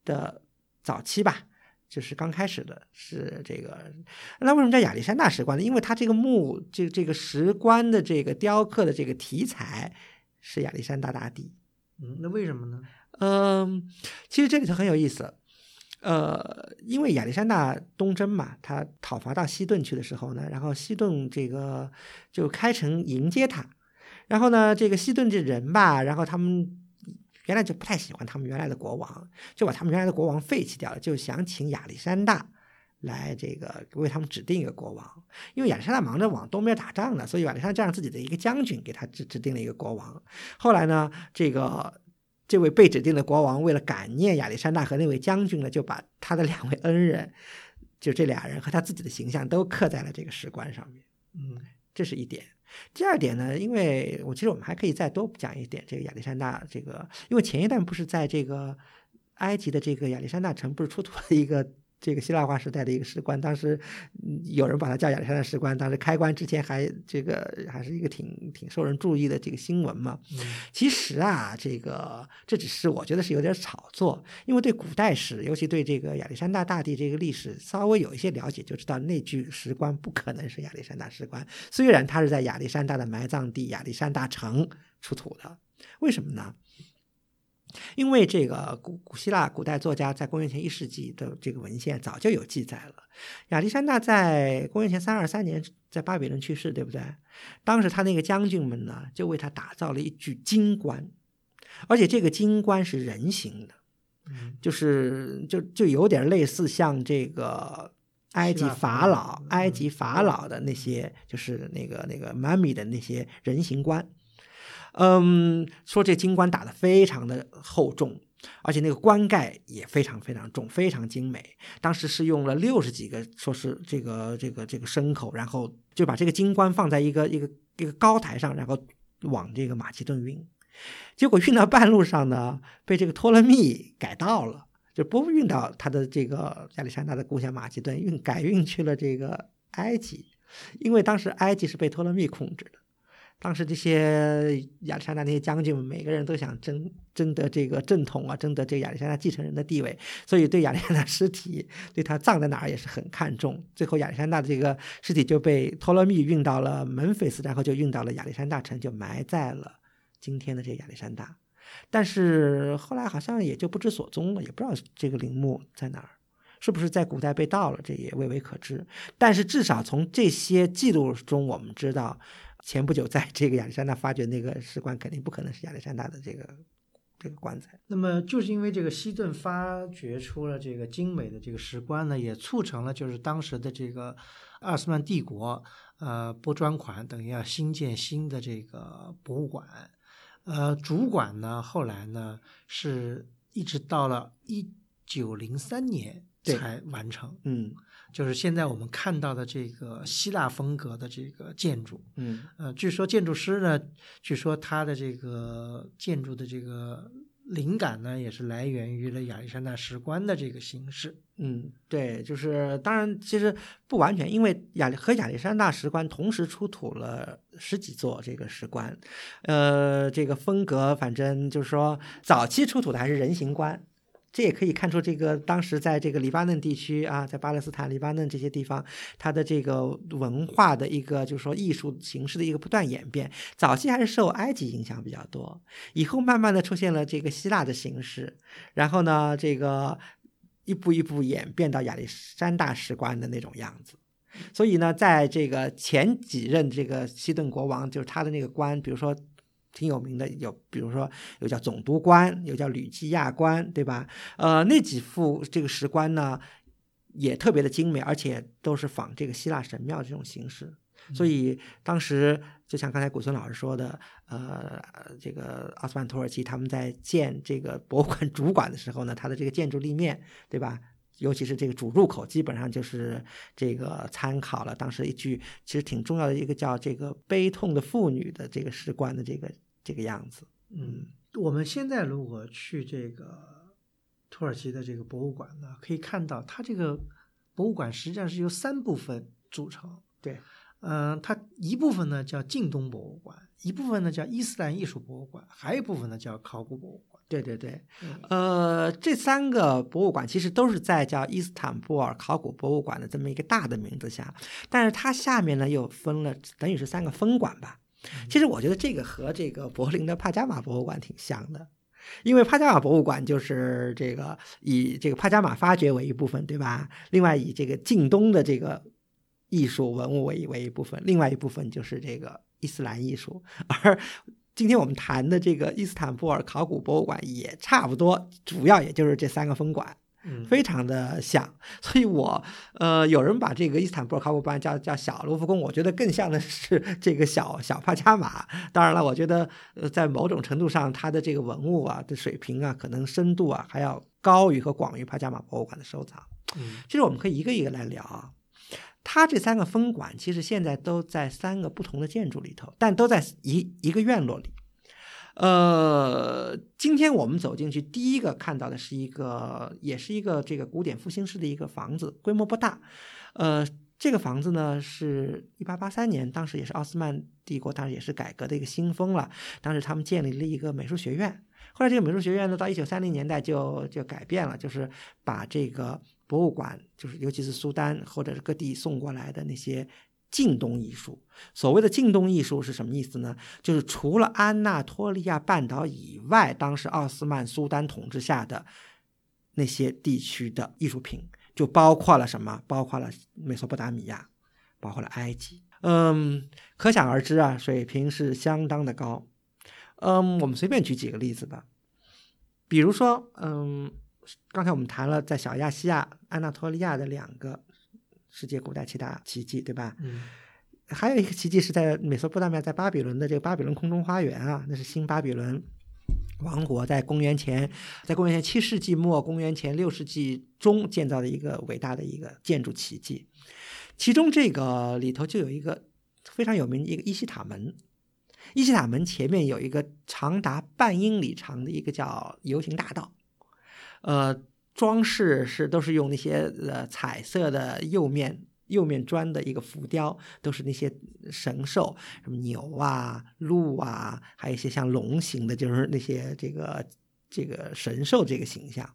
的早期吧。就是刚开始的是这个，那为什么叫亚历山大石棺呢？因为它这个墓，这这个石棺的这个雕刻的这个题材是亚历山大大帝。嗯，那为什么呢？嗯，其实这里头很有意思。呃，因为亚历山大东征嘛，他讨伐到西顿去的时候呢，然后西顿这个就开城迎接他，然后呢，这个西顿这人吧，然后他们原来就不太喜欢他们原来的国王，就把他们原来的国王废弃掉了，就想请亚历山大来这个为他们指定一个国王，因为亚历山大忙着往东边打仗呢，所以亚历山大就让自己的一个将军给他指指定了一个国王。后来呢，这个。这位被指定的国王为了感念亚历山大和那位将军呢，就把他的两位恩人，就这俩人和他自己的形象都刻在了这个石棺上面。嗯，这是一点。第二点呢，因为我其实我们还可以再多讲一点这个亚历山大这个，因为前一段不是在这个埃及的这个亚历山大城不是出土了一个。这个希腊化时代的一个石棺，当时有人把它叫亚历山大石棺。当时开棺之前还这个还是一个挺挺受人注意的这个新闻嘛。其实啊，这个这只是我觉得是有点炒作，因为对古代史，尤其对这个亚历山大大帝这个历史稍微有一些了解，就知道那具石棺不可能是亚历山大石棺。虽然它是在亚历山大的埋葬地亚历山大城出土的，为什么呢？因为这个古古希腊古代作家在公元前一世纪的这个文献早就有记载了，亚历山大在公元前三二三年在巴比伦去世，对不对？当时他那个将军们呢，就为他打造了一具金棺，而且这个金棺是人形的，就是就就有点类似像这个埃及法老、埃及法老的那些，就是那个那个 mummy 的那些人形棺。嗯，说这金棺打得非常的厚重，而且那个棺盖也非常非常重，非常精美。当时是用了六十几个，说是这个这个这个牲口，然后就把这个金棺放在一个一个一个高台上，然后往这个马其顿运。结果运到半路上呢，被这个托勒密改道了，就不运到他的这个亚历山大的故乡马其顿，运改运去了这个埃及，因为当时埃及是被托勒密控制的。当时这些亚历山大那些将军们，每个人都想争争得这个正统啊，争得这个亚历山大继承人的地位，所以对亚历山大尸体，对他葬在哪儿也是很看重。最后，亚历山大的这个尸体就被托勒密运到了门菲斯，然后就运到了亚历山大城，就埋在了今天的这个亚历山大。但是后来好像也就不知所踪了，也不知道这个陵墓在哪儿，是不是在古代被盗了，这也未为可知。但是至少从这些记录中，我们知道。前不久，在这个亚历山大发掘那个石棺，肯定不可能是亚历山大的这个这个棺材。那么，就是因为这个西顿发掘出了这个精美的这个石棺呢，也促成了就是当时的这个奥斯曼帝国，呃，拨专款等于要新建新的这个博物馆。呃，主管呢，后来呢，是一直到了一九零三年才完成。嗯。就是现在我们看到的这个希腊风格的这个建筑，嗯，呃，据说建筑师呢，据说他的这个建筑的这个灵感呢，也是来源于了亚历山大石棺的这个形式。嗯，对，就是当然其实不完全，因为亚和亚历山大石棺同时出土了十几座这个石棺，呃，这个风格反正就是说早期出土的还是人形棺。这也可以看出，这个当时在这个黎巴嫩地区啊，在巴勒斯坦、黎巴嫩这些地方，它的这个文化的一个，就是说艺术形式的一个不断演变。早期还是受埃及影响比较多，以后慢慢的出现了这个希腊的形式，然后呢，这个一步一步演变到亚历山大石棺的那种样子。所以呢，在这个前几任这个西顿国王，就是他的那个官，比如说。挺有名的，有比如说有叫总督官，有叫吕基亚官，对吧？呃，那几副这个石棺呢，也特别的精美，而且都是仿这个希腊神庙这种形式。所以当时就像刚才古村老师说的，呃，这个奥斯曼土耳其他们在建这个博物馆 主馆的时候呢，它的这个建筑立面，对吧？尤其是这个主入口，基本上就是这个参考了当时一句其实挺重要的一个叫这个悲痛的妇女的这个石棺的这个这个样子。嗯，我们现在如果去这个土耳其的这个博物馆呢，可以看到它这个博物馆实际上是由三部分组成。对，嗯、它一部分呢叫近东博物馆，一部分呢叫伊斯兰艺术博物馆，还有一部分呢叫考古博物馆。对对对，嗯呃，这三个博物馆其实都是在叫伊斯坦布尔考古博物馆的这么一个大的名字下，但是它下面呢又分了，等于是三个分馆吧。其实我觉得这个和这个柏林的帕加马博物馆挺像的，因为帕加马博物馆就是这个以这个帕加马发掘为一部分，对吧？另外以这个近东的这个艺术文物为为一部分，另外一部分就是这个伊斯兰艺术，而今天我们谈的这个伊斯坦布尔考古博物馆也差不多，主要也就是这三个分馆。嗯，非常的像，所以我呃，有人把这个伊斯坦布尔考古博物馆叫叫小卢浮宫，我觉得更像的是这个小小帕加马。当然了，我觉得呃，在某种程度上，它的这个文物啊的水平啊，可能深度啊还要高于和广于帕加马博物馆的收藏。嗯其实我们可以一个一个来聊啊。它这三个分馆其实现在都在三个不同的建筑里头，但都在一一个院落里。呃，今天我们走进去，第一个看到的是一个，也是一个这个古典复兴式的一个房子，规模不大。呃，这个房子呢是一八八三年，当时也是奥斯曼帝国，当然也是改革的一个新风了。当时他们建立了一个美术学院，后来这个美术学院呢，到一九三零年代就就改变了，就是把这个博物馆，就是尤其是苏丹或者是各地送过来的那些近东艺术。所谓的近东艺术是什么意思呢？就是除了安纳托利亚半岛以外，当时奥斯曼苏丹统治下的那些地区的艺术品，就包括了什么？包括了美索不达米亚，包括了埃及。嗯，可想而知啊，水平是相当的高。嗯，我们随便举几个例子吧，比如说，嗯，刚才我们谈了在小亚细亚、安纳托利亚的两个世界古代七大奇迹，对吧？嗯还有一个奇迹是在美索不达米亚，在巴比伦的这个巴比伦空中花园啊，那是新巴比伦王国在公元前，在公元前七世纪末、公元前六世纪中建造的一个伟大的一个建筑奇迹。其中这个里头就有一个非常有名的一个伊西塔门，伊西塔门前面有一个长达半英里长的一个叫游行大道，呃，装饰是都是用那些呃彩色的釉面釉面砖的一个浮雕，都是那些神兽，什么牛啊、鹿啊，还有一些像龙形的，就是那些这个这个神兽这个形象。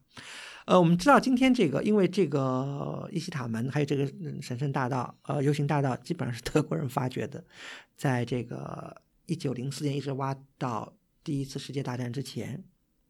呃，我们知道今天这个，因为这个伊西塔门还有这个神圣大道，呃，游行大道基本上是德国人发掘的，在这个一九零四年一直挖到第一次世界大战之前，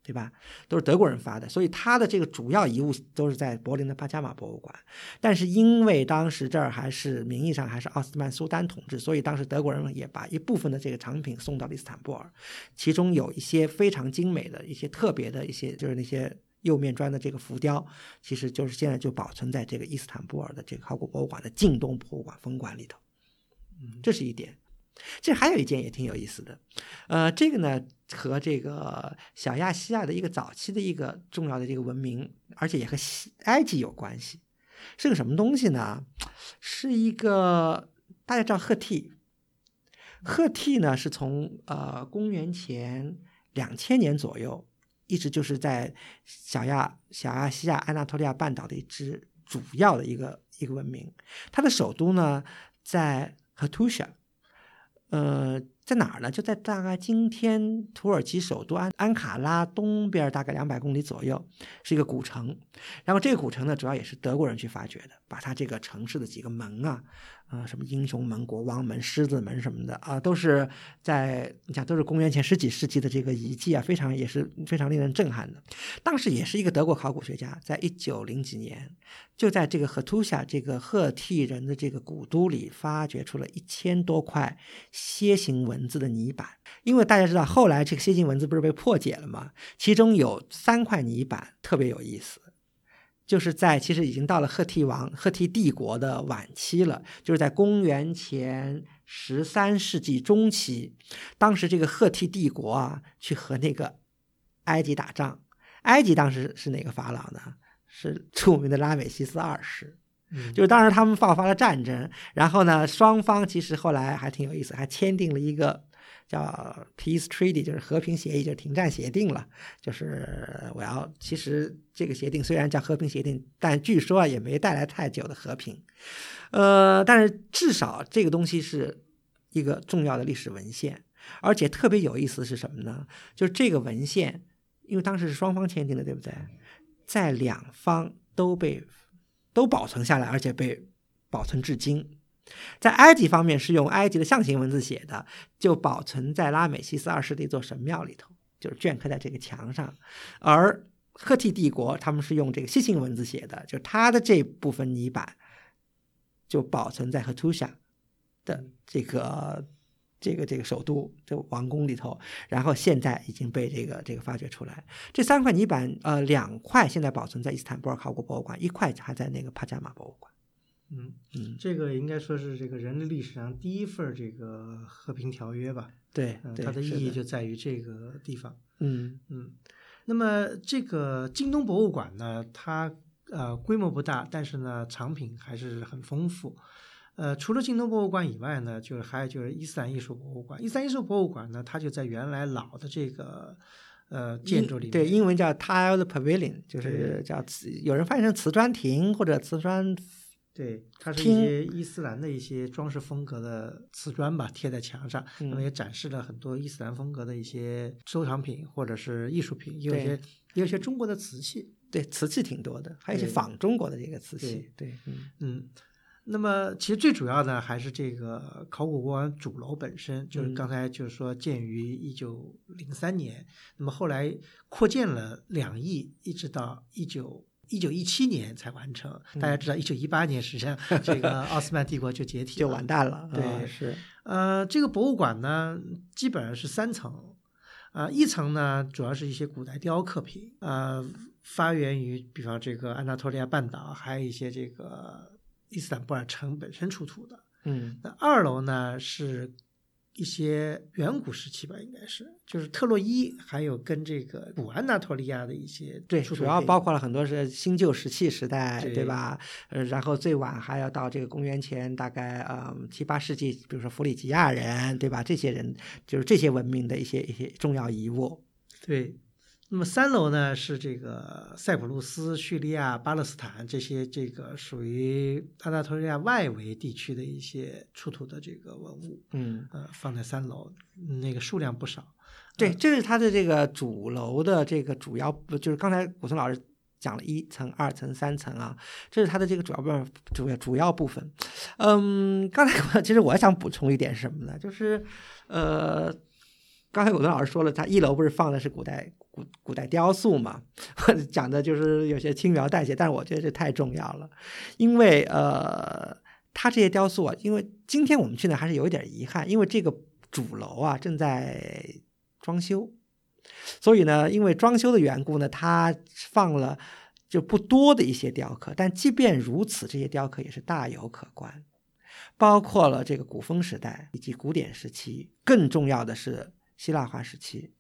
对吧？都是德国人发的，所以他的这个主要遗物都是在柏林的帕加马博物馆。但是因为当时这儿还是名义上还是奥斯曼苏丹统治，所以当时德国人也把一部分的这个藏品送到了伊斯坦布尔，其中有一些非常精美的一些特别的一些，就是那些釉面砖的这个浮雕，其实就是现在就保存在这个伊斯坦布尔的这个考古博物馆的近东博物馆分馆里头。嗯这是一点。这还有一件也挺有意思的，呃，这个呢和这个小亚细亚的一个早期的一个重要的这个文明，而且也和埃及有关系，是个什么东西呢？是一个大家知道赫梯，赫梯呢是从呃公元前两千年左右，一直就是在小亚小亚细亚安纳托利亚半岛的一支主要的一个一个文明，它的首都呢在赫梯亚。呃，在哪儿呢？就在大概今天土耳其首都安安卡拉东边大概两百公里左右，是一个古城。然后这个古城呢，主要也是德国人去发掘的，把它这个城市的几个门啊，啊、什么英雄门、国王门、狮子门什么的啊，都是在你想都是公元前十几世纪的这个遗迹啊，非常也是非常令人震撼的。当时也是一个德国考古学家，在一九零几年，就在这个赫图夏这个赫梯人的这个古都里，发掘出了一千多块楔形文字的泥板。因为大家知道，后来这个楔形文字不是被破解了吗？其中有三块泥板特别有意思。就是在其实已经到了赫梯王、赫梯帝国的晚期了，就是在公元前十三世纪中期，当时这个赫梯帝国啊，去和那个埃及打仗。埃及当时是哪个法老呢？是著名的拉美西斯二世。嗯就是当时他们爆发了战争，然后呢，双方其实后来还挺有意思，还签订了一个叫 peace treaty，就是和平协议，就是停战协定了。就是我要，其实这个协定虽然叫和平协定，但据说啊也没带来太久的和平。呃，但是至少这个东西是一个重要的历史文献，而且特别有意思是什么呢？就是这个文献，因为当时是双方签订的，对不对？在两方都被都保存下来，而且被保存至今。在埃及方面是用埃及的象形文字写的，就保存在拉美西斯二世的一座神庙里头，就是镌刻在这个墙上。而赫梯帝国他们是用这个楔形文字写的，就它的这部分泥板就保存在赫图夏的这个这个这个首都这王宫里头，然后现在已经被这个这个发掘出来。这三块泥板，呃，两块现在保存在伊斯坦布尔考古博物馆，一块还在那个帕加马博物馆。嗯，嗯，这个应该说是这个人类历史上第一份这个和平条约吧。对它的意义就在于这个地方。嗯嗯，那么这个京东博物馆呢，它呃规模不大，但是呢藏品还是很丰富。呃，除了京东博物馆以外呢，就是还有就是伊斯兰艺术博物馆。伊斯兰艺术博物馆呢，它就在原来老的这个呃建筑里面。对，英文叫 tiled pavilion，就是叫瓷，有人翻译成瓷砖亭或者瓷砖。对，它是一些伊斯兰的一些装饰风格的瓷砖吧，贴在墙上，那么嗯也展示了很多伊斯兰风格的一些收藏品或者是艺术品，也有一些也有一些中国的瓷器。对，瓷器挺多的，还有一些仿中国的这个瓷器。对，嗯嗯，那么其实最主要的还是这个考古博物馆主楼本身，就是嗯刚才就是说建于一九零三年，那么后来扩建了两亿，一直到一九。一九一七年才完成，大家知道，一九一八年实际上 这个奥斯曼帝国就解体就完蛋了。对啊是，呃，这个博物馆呢，基本上是三层，啊、一层呢主要是一些古代雕刻品，呃，发源于比方这个安纳托利亚半岛，还有一些这个伊斯坦布尔城本身出土的。嗯那二楼呢是一些远古时期吧，应该是就是特洛伊，还有跟这个古安纳托利亚的一些对，主要包括了很多是新旧石器时代，对对吧？呃，然后最晚还要到这个公元前大概呃七八世纪，比如说弗里吉亚人，对吧？这些人就是这些文明的一些一些重要遗物。对，那么三楼呢是这个塞浦路斯、叙利亚、巴勒斯坦这些这个属于安纳托利亚外围地区的一些出土的这个文物，嗯，呃，放在三楼，那个数量不少。对，这是它的这个主楼的这个主要，就是刚才古松老师讲了一层、二层、三层啊，这是它的这个主要部分，主要主要部分。嗯，刚才我其实我想补充一点是什么呢？就是呃，刚才古松老师说了，它一楼不是放的是古代古古代雕塑嘛，讲的就是有些轻描淡写，但是我觉得这太重要了，因为呃，它这些雕塑啊，因为今天我们去呢还是有一点遗憾，因为这个主楼啊正在装修，所以呢，因为装修的缘故呢，它放了就不多的一些雕刻，但即便如此，这些雕刻也是大有可观，包括了这个古风时代以及古典时期，更重要的是希腊化时期。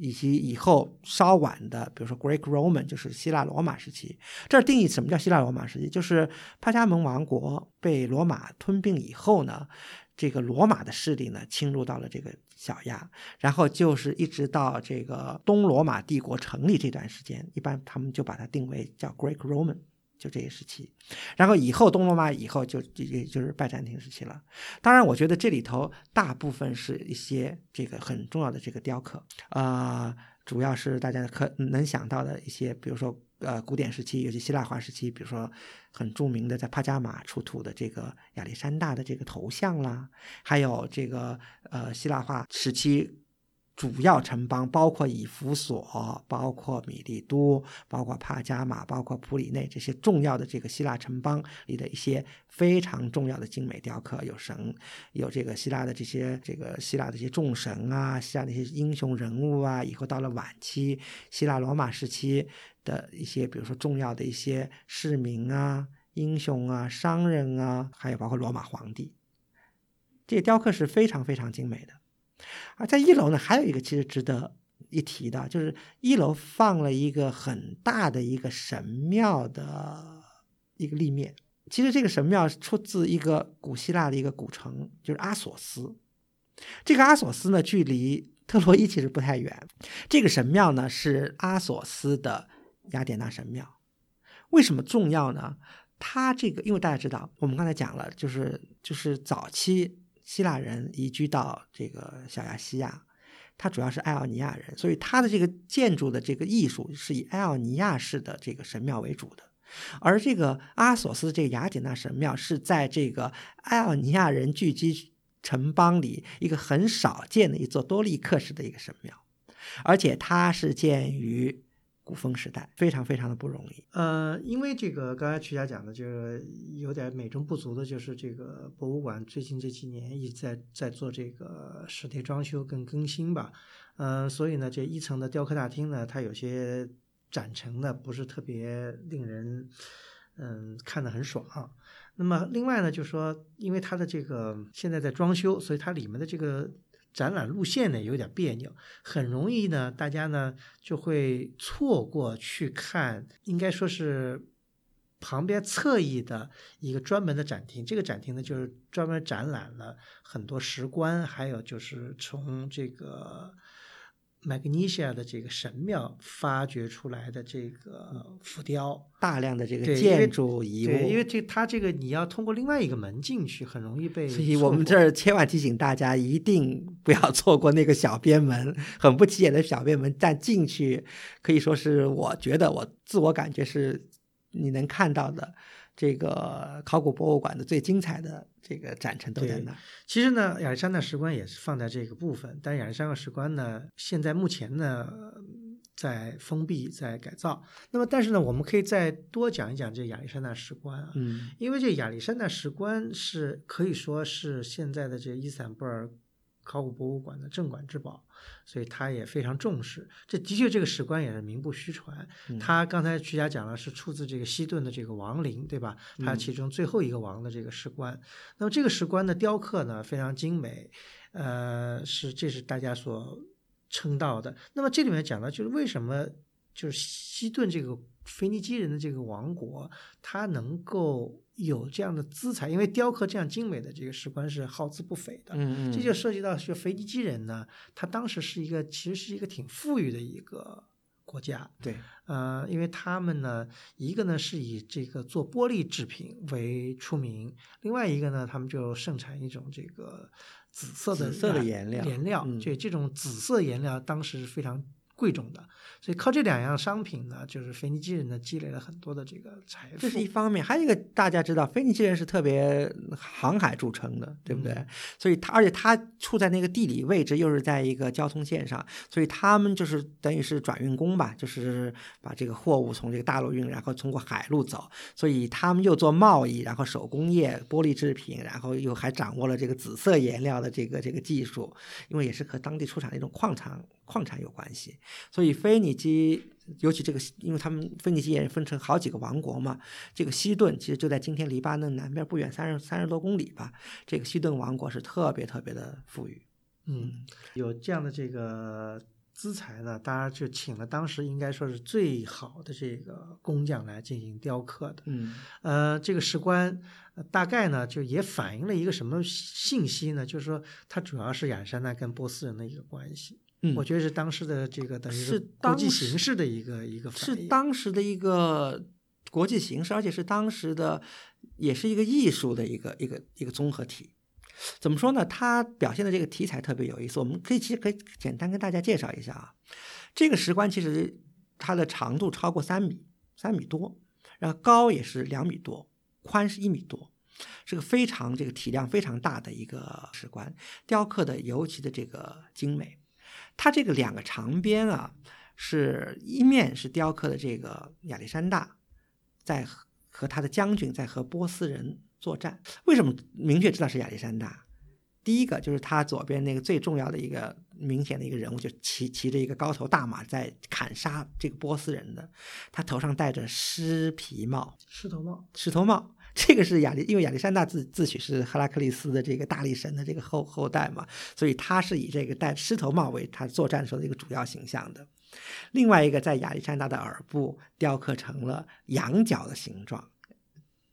以及以后稍晚的，比如说 Greek Roman，就是希腊罗马时期。这儿定义什么叫希腊罗马时期，就是帕加蒙王国被罗马吞并以后呢，这个罗马的势力呢侵入到了这个小亚，然后就是一直到这个东罗马帝国成立这段时间，一般他们就把它定为叫 Greek Roman，就这个时期。然后以后东罗马以后就也就是拜占庭时期了。当然，我觉得这里头大部分是一些这个很重要的这个雕刻，啊、主要是大家可能想到的一些，比如说呃古典时期，尤其希腊化时期，比如说很著名的在帕加马出土的这个亚历山大的这个头像啦，还有这个呃希腊化时期。主要城邦包括以弗所、包括米利都、包括帕加马、包括普里内这些重要的这个希腊城邦里的一些非常重要的精美雕刻，有神，有这个希腊的这些这个希腊的这些众神啊，希腊的一些英雄人物啊，以后到了晚期希腊罗马时期的一些，比如说重要的一些市民啊、英雄啊、商人啊，还有包括罗马皇帝，这些雕刻是非常非常精美的。而在一楼呢，还有一个其实值得一提的，就是一楼放了一个很大的一个神庙的一个立面。其实这个神庙是出自一个古希腊的一个古城，就是阿索斯。这个阿索斯呢，距离特洛伊其实不太远。这个神庙呢，是阿索斯的雅典娜神庙。为什么重要呢？它这个，因为大家知道，我们刚才讲了，就是就是早期希腊人移居到这个小亚细亚，它主要是爱奥尼亚人，所以它的这个建筑的这个艺术是以爱奥尼亚式的这个神庙为主的。而这个阿索斯这个雅典娜神庙是在这个爱奥尼亚人聚居城邦里一个很少见的一座多利克式的一个神庙，而且它是建于。古风时代非常非常的不容易，呃，因为这个刚才曲家讲的，就是有点美中不足的，就是这个博物馆最近这几年一直在在做这个室内装修跟更新吧，嗯，所以呢，这一层的雕刻大厅呢，它有些展陈呢不是特别令人嗯看得很爽。那么另外呢，就说因为它的这个现在在装修，所以它里面的这个。展览路线呢有点别扭，很容易呢，大家呢就会错过去看，应该说是旁边侧翼的一个专门的展厅。这个展厅呢，就是专门展览了很多石棺，还有就是从这个。Magnesia 的这个神庙发掘出来的这个浮雕，大量的这个建筑遗物，对，因为这它这个你要通过另外一个门进去，很容易被。所以我们这儿千万提醒大家，一定不要错过那个小边门，很不起眼的小边门，但进去可以说是我觉得我自我感觉是你能看到的。这个考古博物馆的最精彩的这个展陈都在那儿。其实呢，亚历山大石棺也是放在这个部分，但亚历山大石棺呢，现在目前呢在封闭，在改造。那么，但是呢，我们可以再多讲一讲这亚历山大石棺啊，嗯，因为这亚历山大石棺是可以说是现在的这伊斯坦布尔考古博物馆的镇馆之宝。所以他也非常重视，这的确这个石棺也是名不虚传。他刚才徐家讲了，是出自这个西顿的这个王陵，对吧？他其中最后一个王的这个石棺。那么这个石棺的雕刻呢非常精美，呃，是这是大家所称道的。那么这里面讲的就是为什么就是西顿这个腓尼基人的这个王国，它能够。有这样的资材，因为雕刻这样精美的这个石棺是耗资不菲的。嗯嗯，这就涉及到说腓尼基人呢，他当时是一个其实是一个挺富裕的一个国家。对，呃，因为他们呢，一个呢是以这个做玻璃制品为出名，另外一个呢，他们就盛产一种这个紫色的紫色的颜料，颜料。对，这种紫色颜料当时是非常贵重的。所以靠这两样商品呢，就是腓尼基人呢积累了很多的这个财富。这是一方面，还有一个大家知道，腓尼基人是特别航海著称的，对不对？所以他而且他处在那个地理位置，又是在一个交通线上，所以他们就是等于是转运工吧，就是把这个货物从这个大陆运，然后通过海路走。所以他们又做贸易，然后手工业、玻璃制品，然后又还掌握了这个紫色颜料的这个这个技术，因为也是和当地出产的一种矿产矿产有关系。所以腓尼。基，尤其这个，因为他们腓尼基也分成好几个王国嘛。这个西顿其实就在今天黎巴嫩南边不远三十三十多公里吧。这个西顿王国是特别特别的富裕。嗯，有这样的这个资财呢，当然就请了当时应该说是最好的这个工匠来进行雕刻的。嗯，呃，这个石棺大概呢就也反映了一个什么信息呢？就是说它主要是亚历山大跟波斯人的一个关系。嗯，我觉得是当时的这个等于是国际形势的一个一个是当时的一个国际形势，而且是当时的也是一个艺术的一个一个一个综合体。怎么说呢？它表现的这个题材特别有意思。我们可以其实可以简单跟大家介绍一下啊。这个石棺其实它的长度超过三米，三米多，然后高也是两米多，宽是一米多，是个非常这个体量非常大的一个石棺，雕刻的尤其的这个精美。它这个两个长边啊，是一面是雕刻的这个亚历山大，在和他的将军在和波斯人作战。为什么明确知道是亚历山大？第一个就是他左边那个最重要的一个明显的一个人物，就骑骑着一个高头大马在砍杀这个波斯人的，他头上戴着狮皮帽，狮头帽，狮头帽。这个是亚历，因为亚历山大自自诩是赫拉克利斯的这个大力神的这个后后代嘛，所以他是以这个戴狮头帽为他作战时候的一个主要形象的。另外一个，在亚历山大的耳部雕刻成了羊角的形状。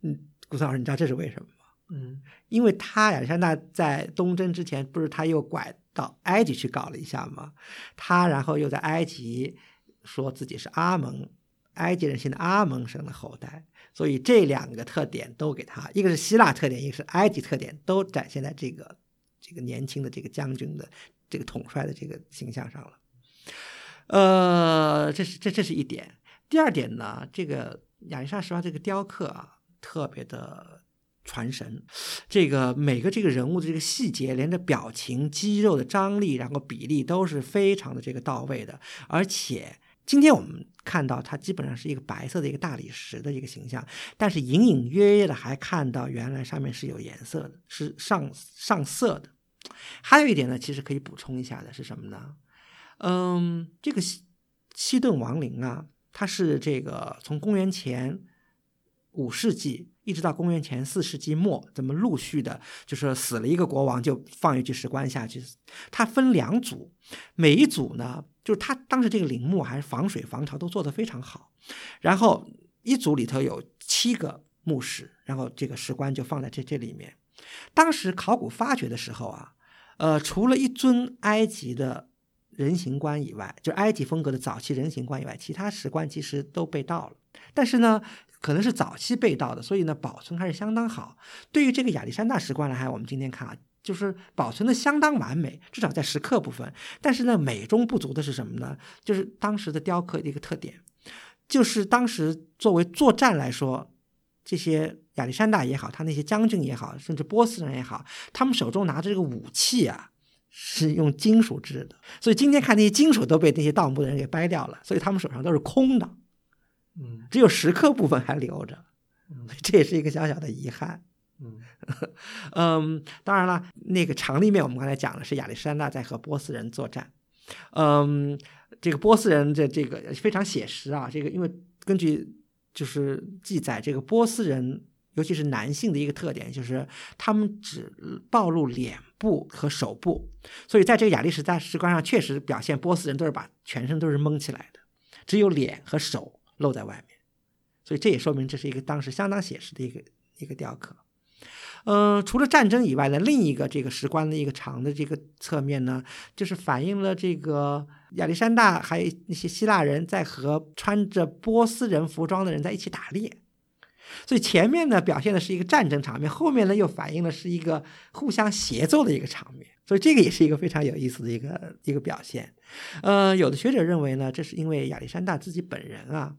嗯，古松老师，你知道这是为什么吗？嗯因为他亚历山大在东征之前，不是他又拐到埃及去搞了一下吗？他然后又在埃及说自己是阿蒙，埃及人信的阿蒙神的后代，所以这两个特点都给他，一个是希腊特点，一个是埃及特点，都展现在这个这个年轻的这个将军的这个统帅的这个形象上了。呃，这是这这是一点。第二点呢，这个亚历山大石这个雕刻啊，特别的传神。这个每个这个人物的这个细节，连着表情、肌肉的张力，然后比例都是非常的这个到位的。而且今天我们看到它基本上是一个白色的一个大理石的一个形象，但是隐隐约约的还看到原来上面是有颜色的，是上上色的。还有一点呢，其实可以补充一下的是什么呢？嗯，这个西西顿王陵啊，它是这个从公元前五世纪一直到公元前四世纪末，这么陆续的，就是死了一个国王就放一具石棺下去。它分两组，每一组呢，就是它当时这个陵墓还是防水防潮都做得非常好。然后一组里头有七个墓室，然后这个石棺就放在这这里面。当时考古发掘的时候啊，呃，除了一尊埃及的人形棺以外，就埃及风格的早期人形棺以外，其他石棺其实都被盗了。但是呢，可能是早期被盗的，所以呢，保存还是相当好。对于这个亚历山大石棺来还，我们今天看啊，就是保存的相当完美，至少在石刻部分。但是呢，美中不足的是什么呢？就是当时的雕刻的一个特点，就是当时作为作战来说，这些亚历山大也好，他那些将军也好，甚至波斯人也好，他们手中拿着这个武器啊。是用金属制的，所以今天看那些金属都被那些盗墓的人给掰掉了，所以他们手上都是空的，嗯只有石刻部分还留着，嗯这也是一个小小的遗憾。嗯 嗯，当然了，那个长立面我们刚才讲的是亚历山大在和波斯人作战。嗯，这个波斯人的这个非常写实啊，这个因为根据就是记载，这个波斯人尤其是男性的一个特点就是他们只暴露脸部和手部，所以在这个亚历山大石棺上确实表现波斯人都是把全身都是蒙起来的，只有脸和手露在外面，所以这也说明这是一个当时相当写实的一个一个雕刻。呃，除了战争以外呢，另一个这个石棺的一个长的这个侧面呢，就是反映了这个亚历山大还有那些希腊人在和穿着波斯人服装的人在一起打猎。所以前面呢表现的是一个战争场面，后面呢又反映的是一个互相协奏的一个场面，所以这个也是一个非常有意思的一个一个表现。呃，有的学者认为呢，这是因为亚历山大自己本人啊，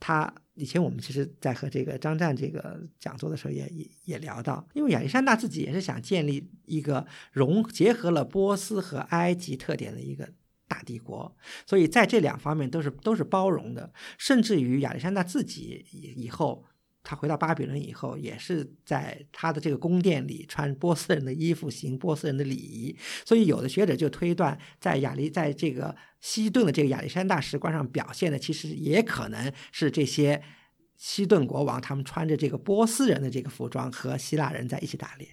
他以前我们其实在和这个张湛这个讲座的时候也也也聊到，因为亚历山大自己也是想建立一个融结合了波斯和埃及特点的一个。大帝国，所以在这两方面都是都是包容的，甚至于亚历山大自己以以后他回到巴比伦以后，也是在他的这个宫殿里穿波斯人的衣服，行波斯人的礼仪。所以有的学者就推断，在亚历在这个西顿的这个亚历山大石棺上表现的，其实也可能是这些西顿国王他们穿着这个波斯人的这个服装和希腊人在一起打猎，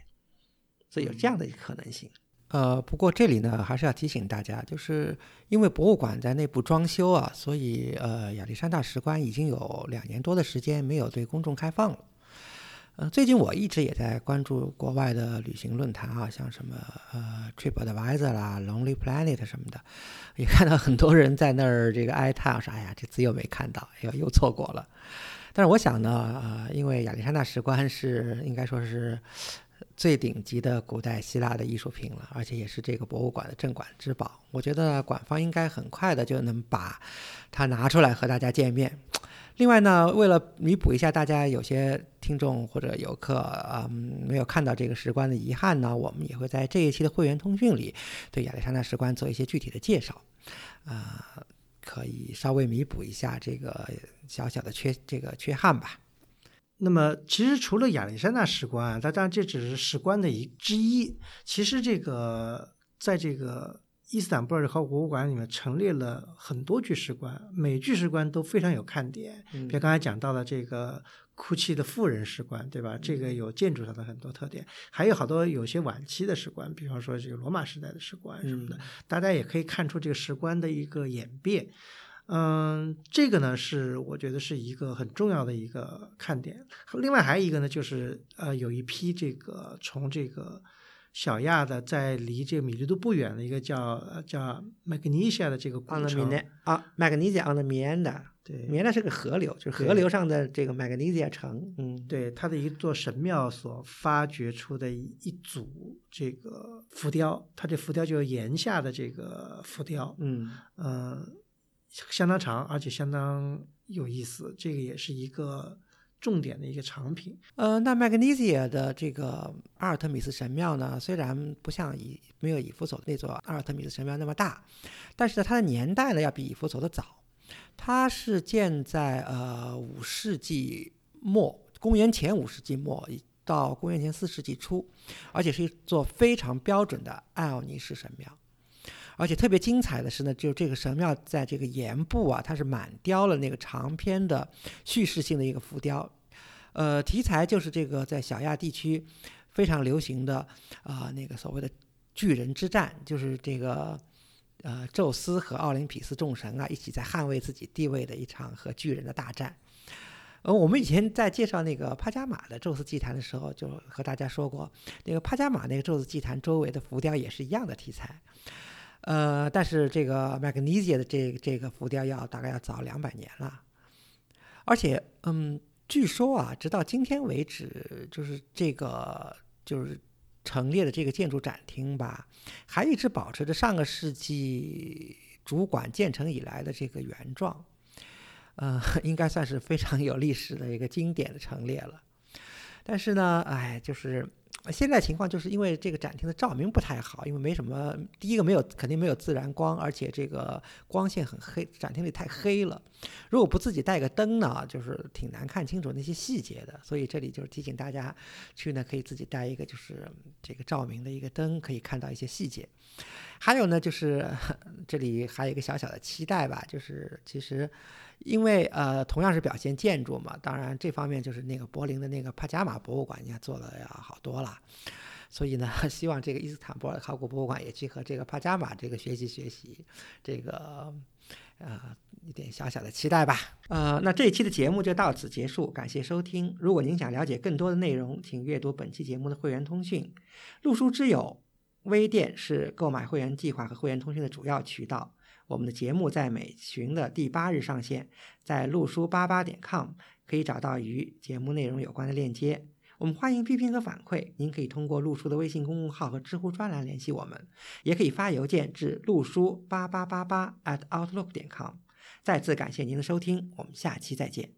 所以有这样的可能性。呃，不过这里呢，还是要提醒大家，就是因为博物馆在内部装修啊，所以呃，亚历山大石棺已经有两年多的时间没有对公众开放了。呃，最近我一直也在关注国外的旅行论坛啊，像什么呃 TripAdvisor 啦、Lonely Planet 什么的，也看到很多人在那儿这个哀叹说：“哎呀，这次又没看到，又，又错过了。”但是我想呢，呃，因为亚历山大石棺是应该说是。最顶级的古代希腊的艺术品了，而且也是这个博物馆的镇馆之宝。我觉得馆方应该很快的就能把它拿出来和大家见面。另外呢，为了弥补一下大家有些听众或者游客啊、嗯、没有看到这个石棺的遗憾呢，我们也会在这一期的会员通讯里对亚历山大石棺做一些具体的介绍，啊、呃，可以稍微弥补一下这个小小的缺这个缺憾吧。那么，其实除了亚历山大石棺，它当然这只是石棺的一之一。其实这个在这个伊斯坦布尔考古博物馆里面陈列了很多具石棺，每具石棺都非常有看点。嗯比如刚才讲到的这个哭泣的妇人石棺，对吧？这个有建筑上的很多特点，还有好多有些晚期的石棺，比方说这个罗马时代的石棺什么的，大家也可以看出这个石棺的一个演变。嗯，这个呢是我觉得是一个很重要的一个看点。另外还有一个呢，就是呃，有一批这个从这个小亚的在离这个米利都不远的一个叫叫 Magnesia 的这个古城啊，Magnesia on the Meander，对，Meander 是个河流，就是河流上的这个 Magnesia 城，嗯，对，它的一座神庙所发掘出的一组这个浮雕，它这浮雕就是岩下的这个浮雕，嗯嗯。相当长，而且相当有意思，这个也是一个重点的一个藏品。呃，那 Magnesia 的这个阿尔特米斯神庙呢，虽然不像以没有以弗所那座阿尔特米斯神庙那么大，但是呢，它的年代呢要比以弗所的早。它是建在呃五世纪末，公元前五世纪末到公元前四世纪初，而且是一座非常标准的艾奥尼式神庙。而且特别精彩的是呢，就这个神庙在这个岩部啊，它是满雕了那个长篇的叙事性的一个浮雕，呃，题材就是这个在小亚地区非常流行的啊那个所谓的巨人之战，就是这个呃宙斯和奥林匹斯众神啊一起在捍卫自己地位的一场和巨人的大战。呃，我们以前在介绍那个帕加马的宙斯祭坛的时候，就和大家说过，那个帕加马那个宙斯祭坛周围的浮雕也是一样的题材。呃，但是这个 Magnesia 的这这个浮雕要大概要早两百年了，而且，嗯，据说啊，直到今天为止，就是这个就是陈列的这个建筑展厅吧，还一直保持着上个世纪主管建成以来的这个原状，呃，应该算是非常有历史的一个经典的陈列了。但是呢，哎，就是。现在情况就是因为这个展厅的照明不太好，因为没什么，第一个没有肯定没有自然光，而且这个光线很黑，展厅里太黑了。如果不自己带个灯呢，就是挺难看清楚那些细节的。所以这里就是提醒大家，去呢可以自己带一个就是这个照明的一个灯，可以看到一些细节。还有呢，就是 这里还有一个小小的期待吧，就是其实。因为呃，同样是表现建筑嘛，当然这方面就是那个柏林的那个帕加马博物馆，你看做的要好多了。所以呢，希望这个伊斯坦布尔考古博物馆也去和这个帕加马这个学习学习，这个呃一点小小的期待吧。呃，那这一期的节目就到此结束，感谢收听。如果您想了解更多的内容，请阅读本期节目的会员通讯。陆书之友微店是购买会员计划和会员通讯的主要渠道。我们的节目在每旬的第八日上线，在路书八八点 com 可以找到与节目内容有关的链接。我们欢迎批评和反馈，您可以通过路书的微信公众号和知乎专栏联系我们，也可以发邮件至路书八八八八 at outlook 点 com。再次感谢您的收听，我们下期再见。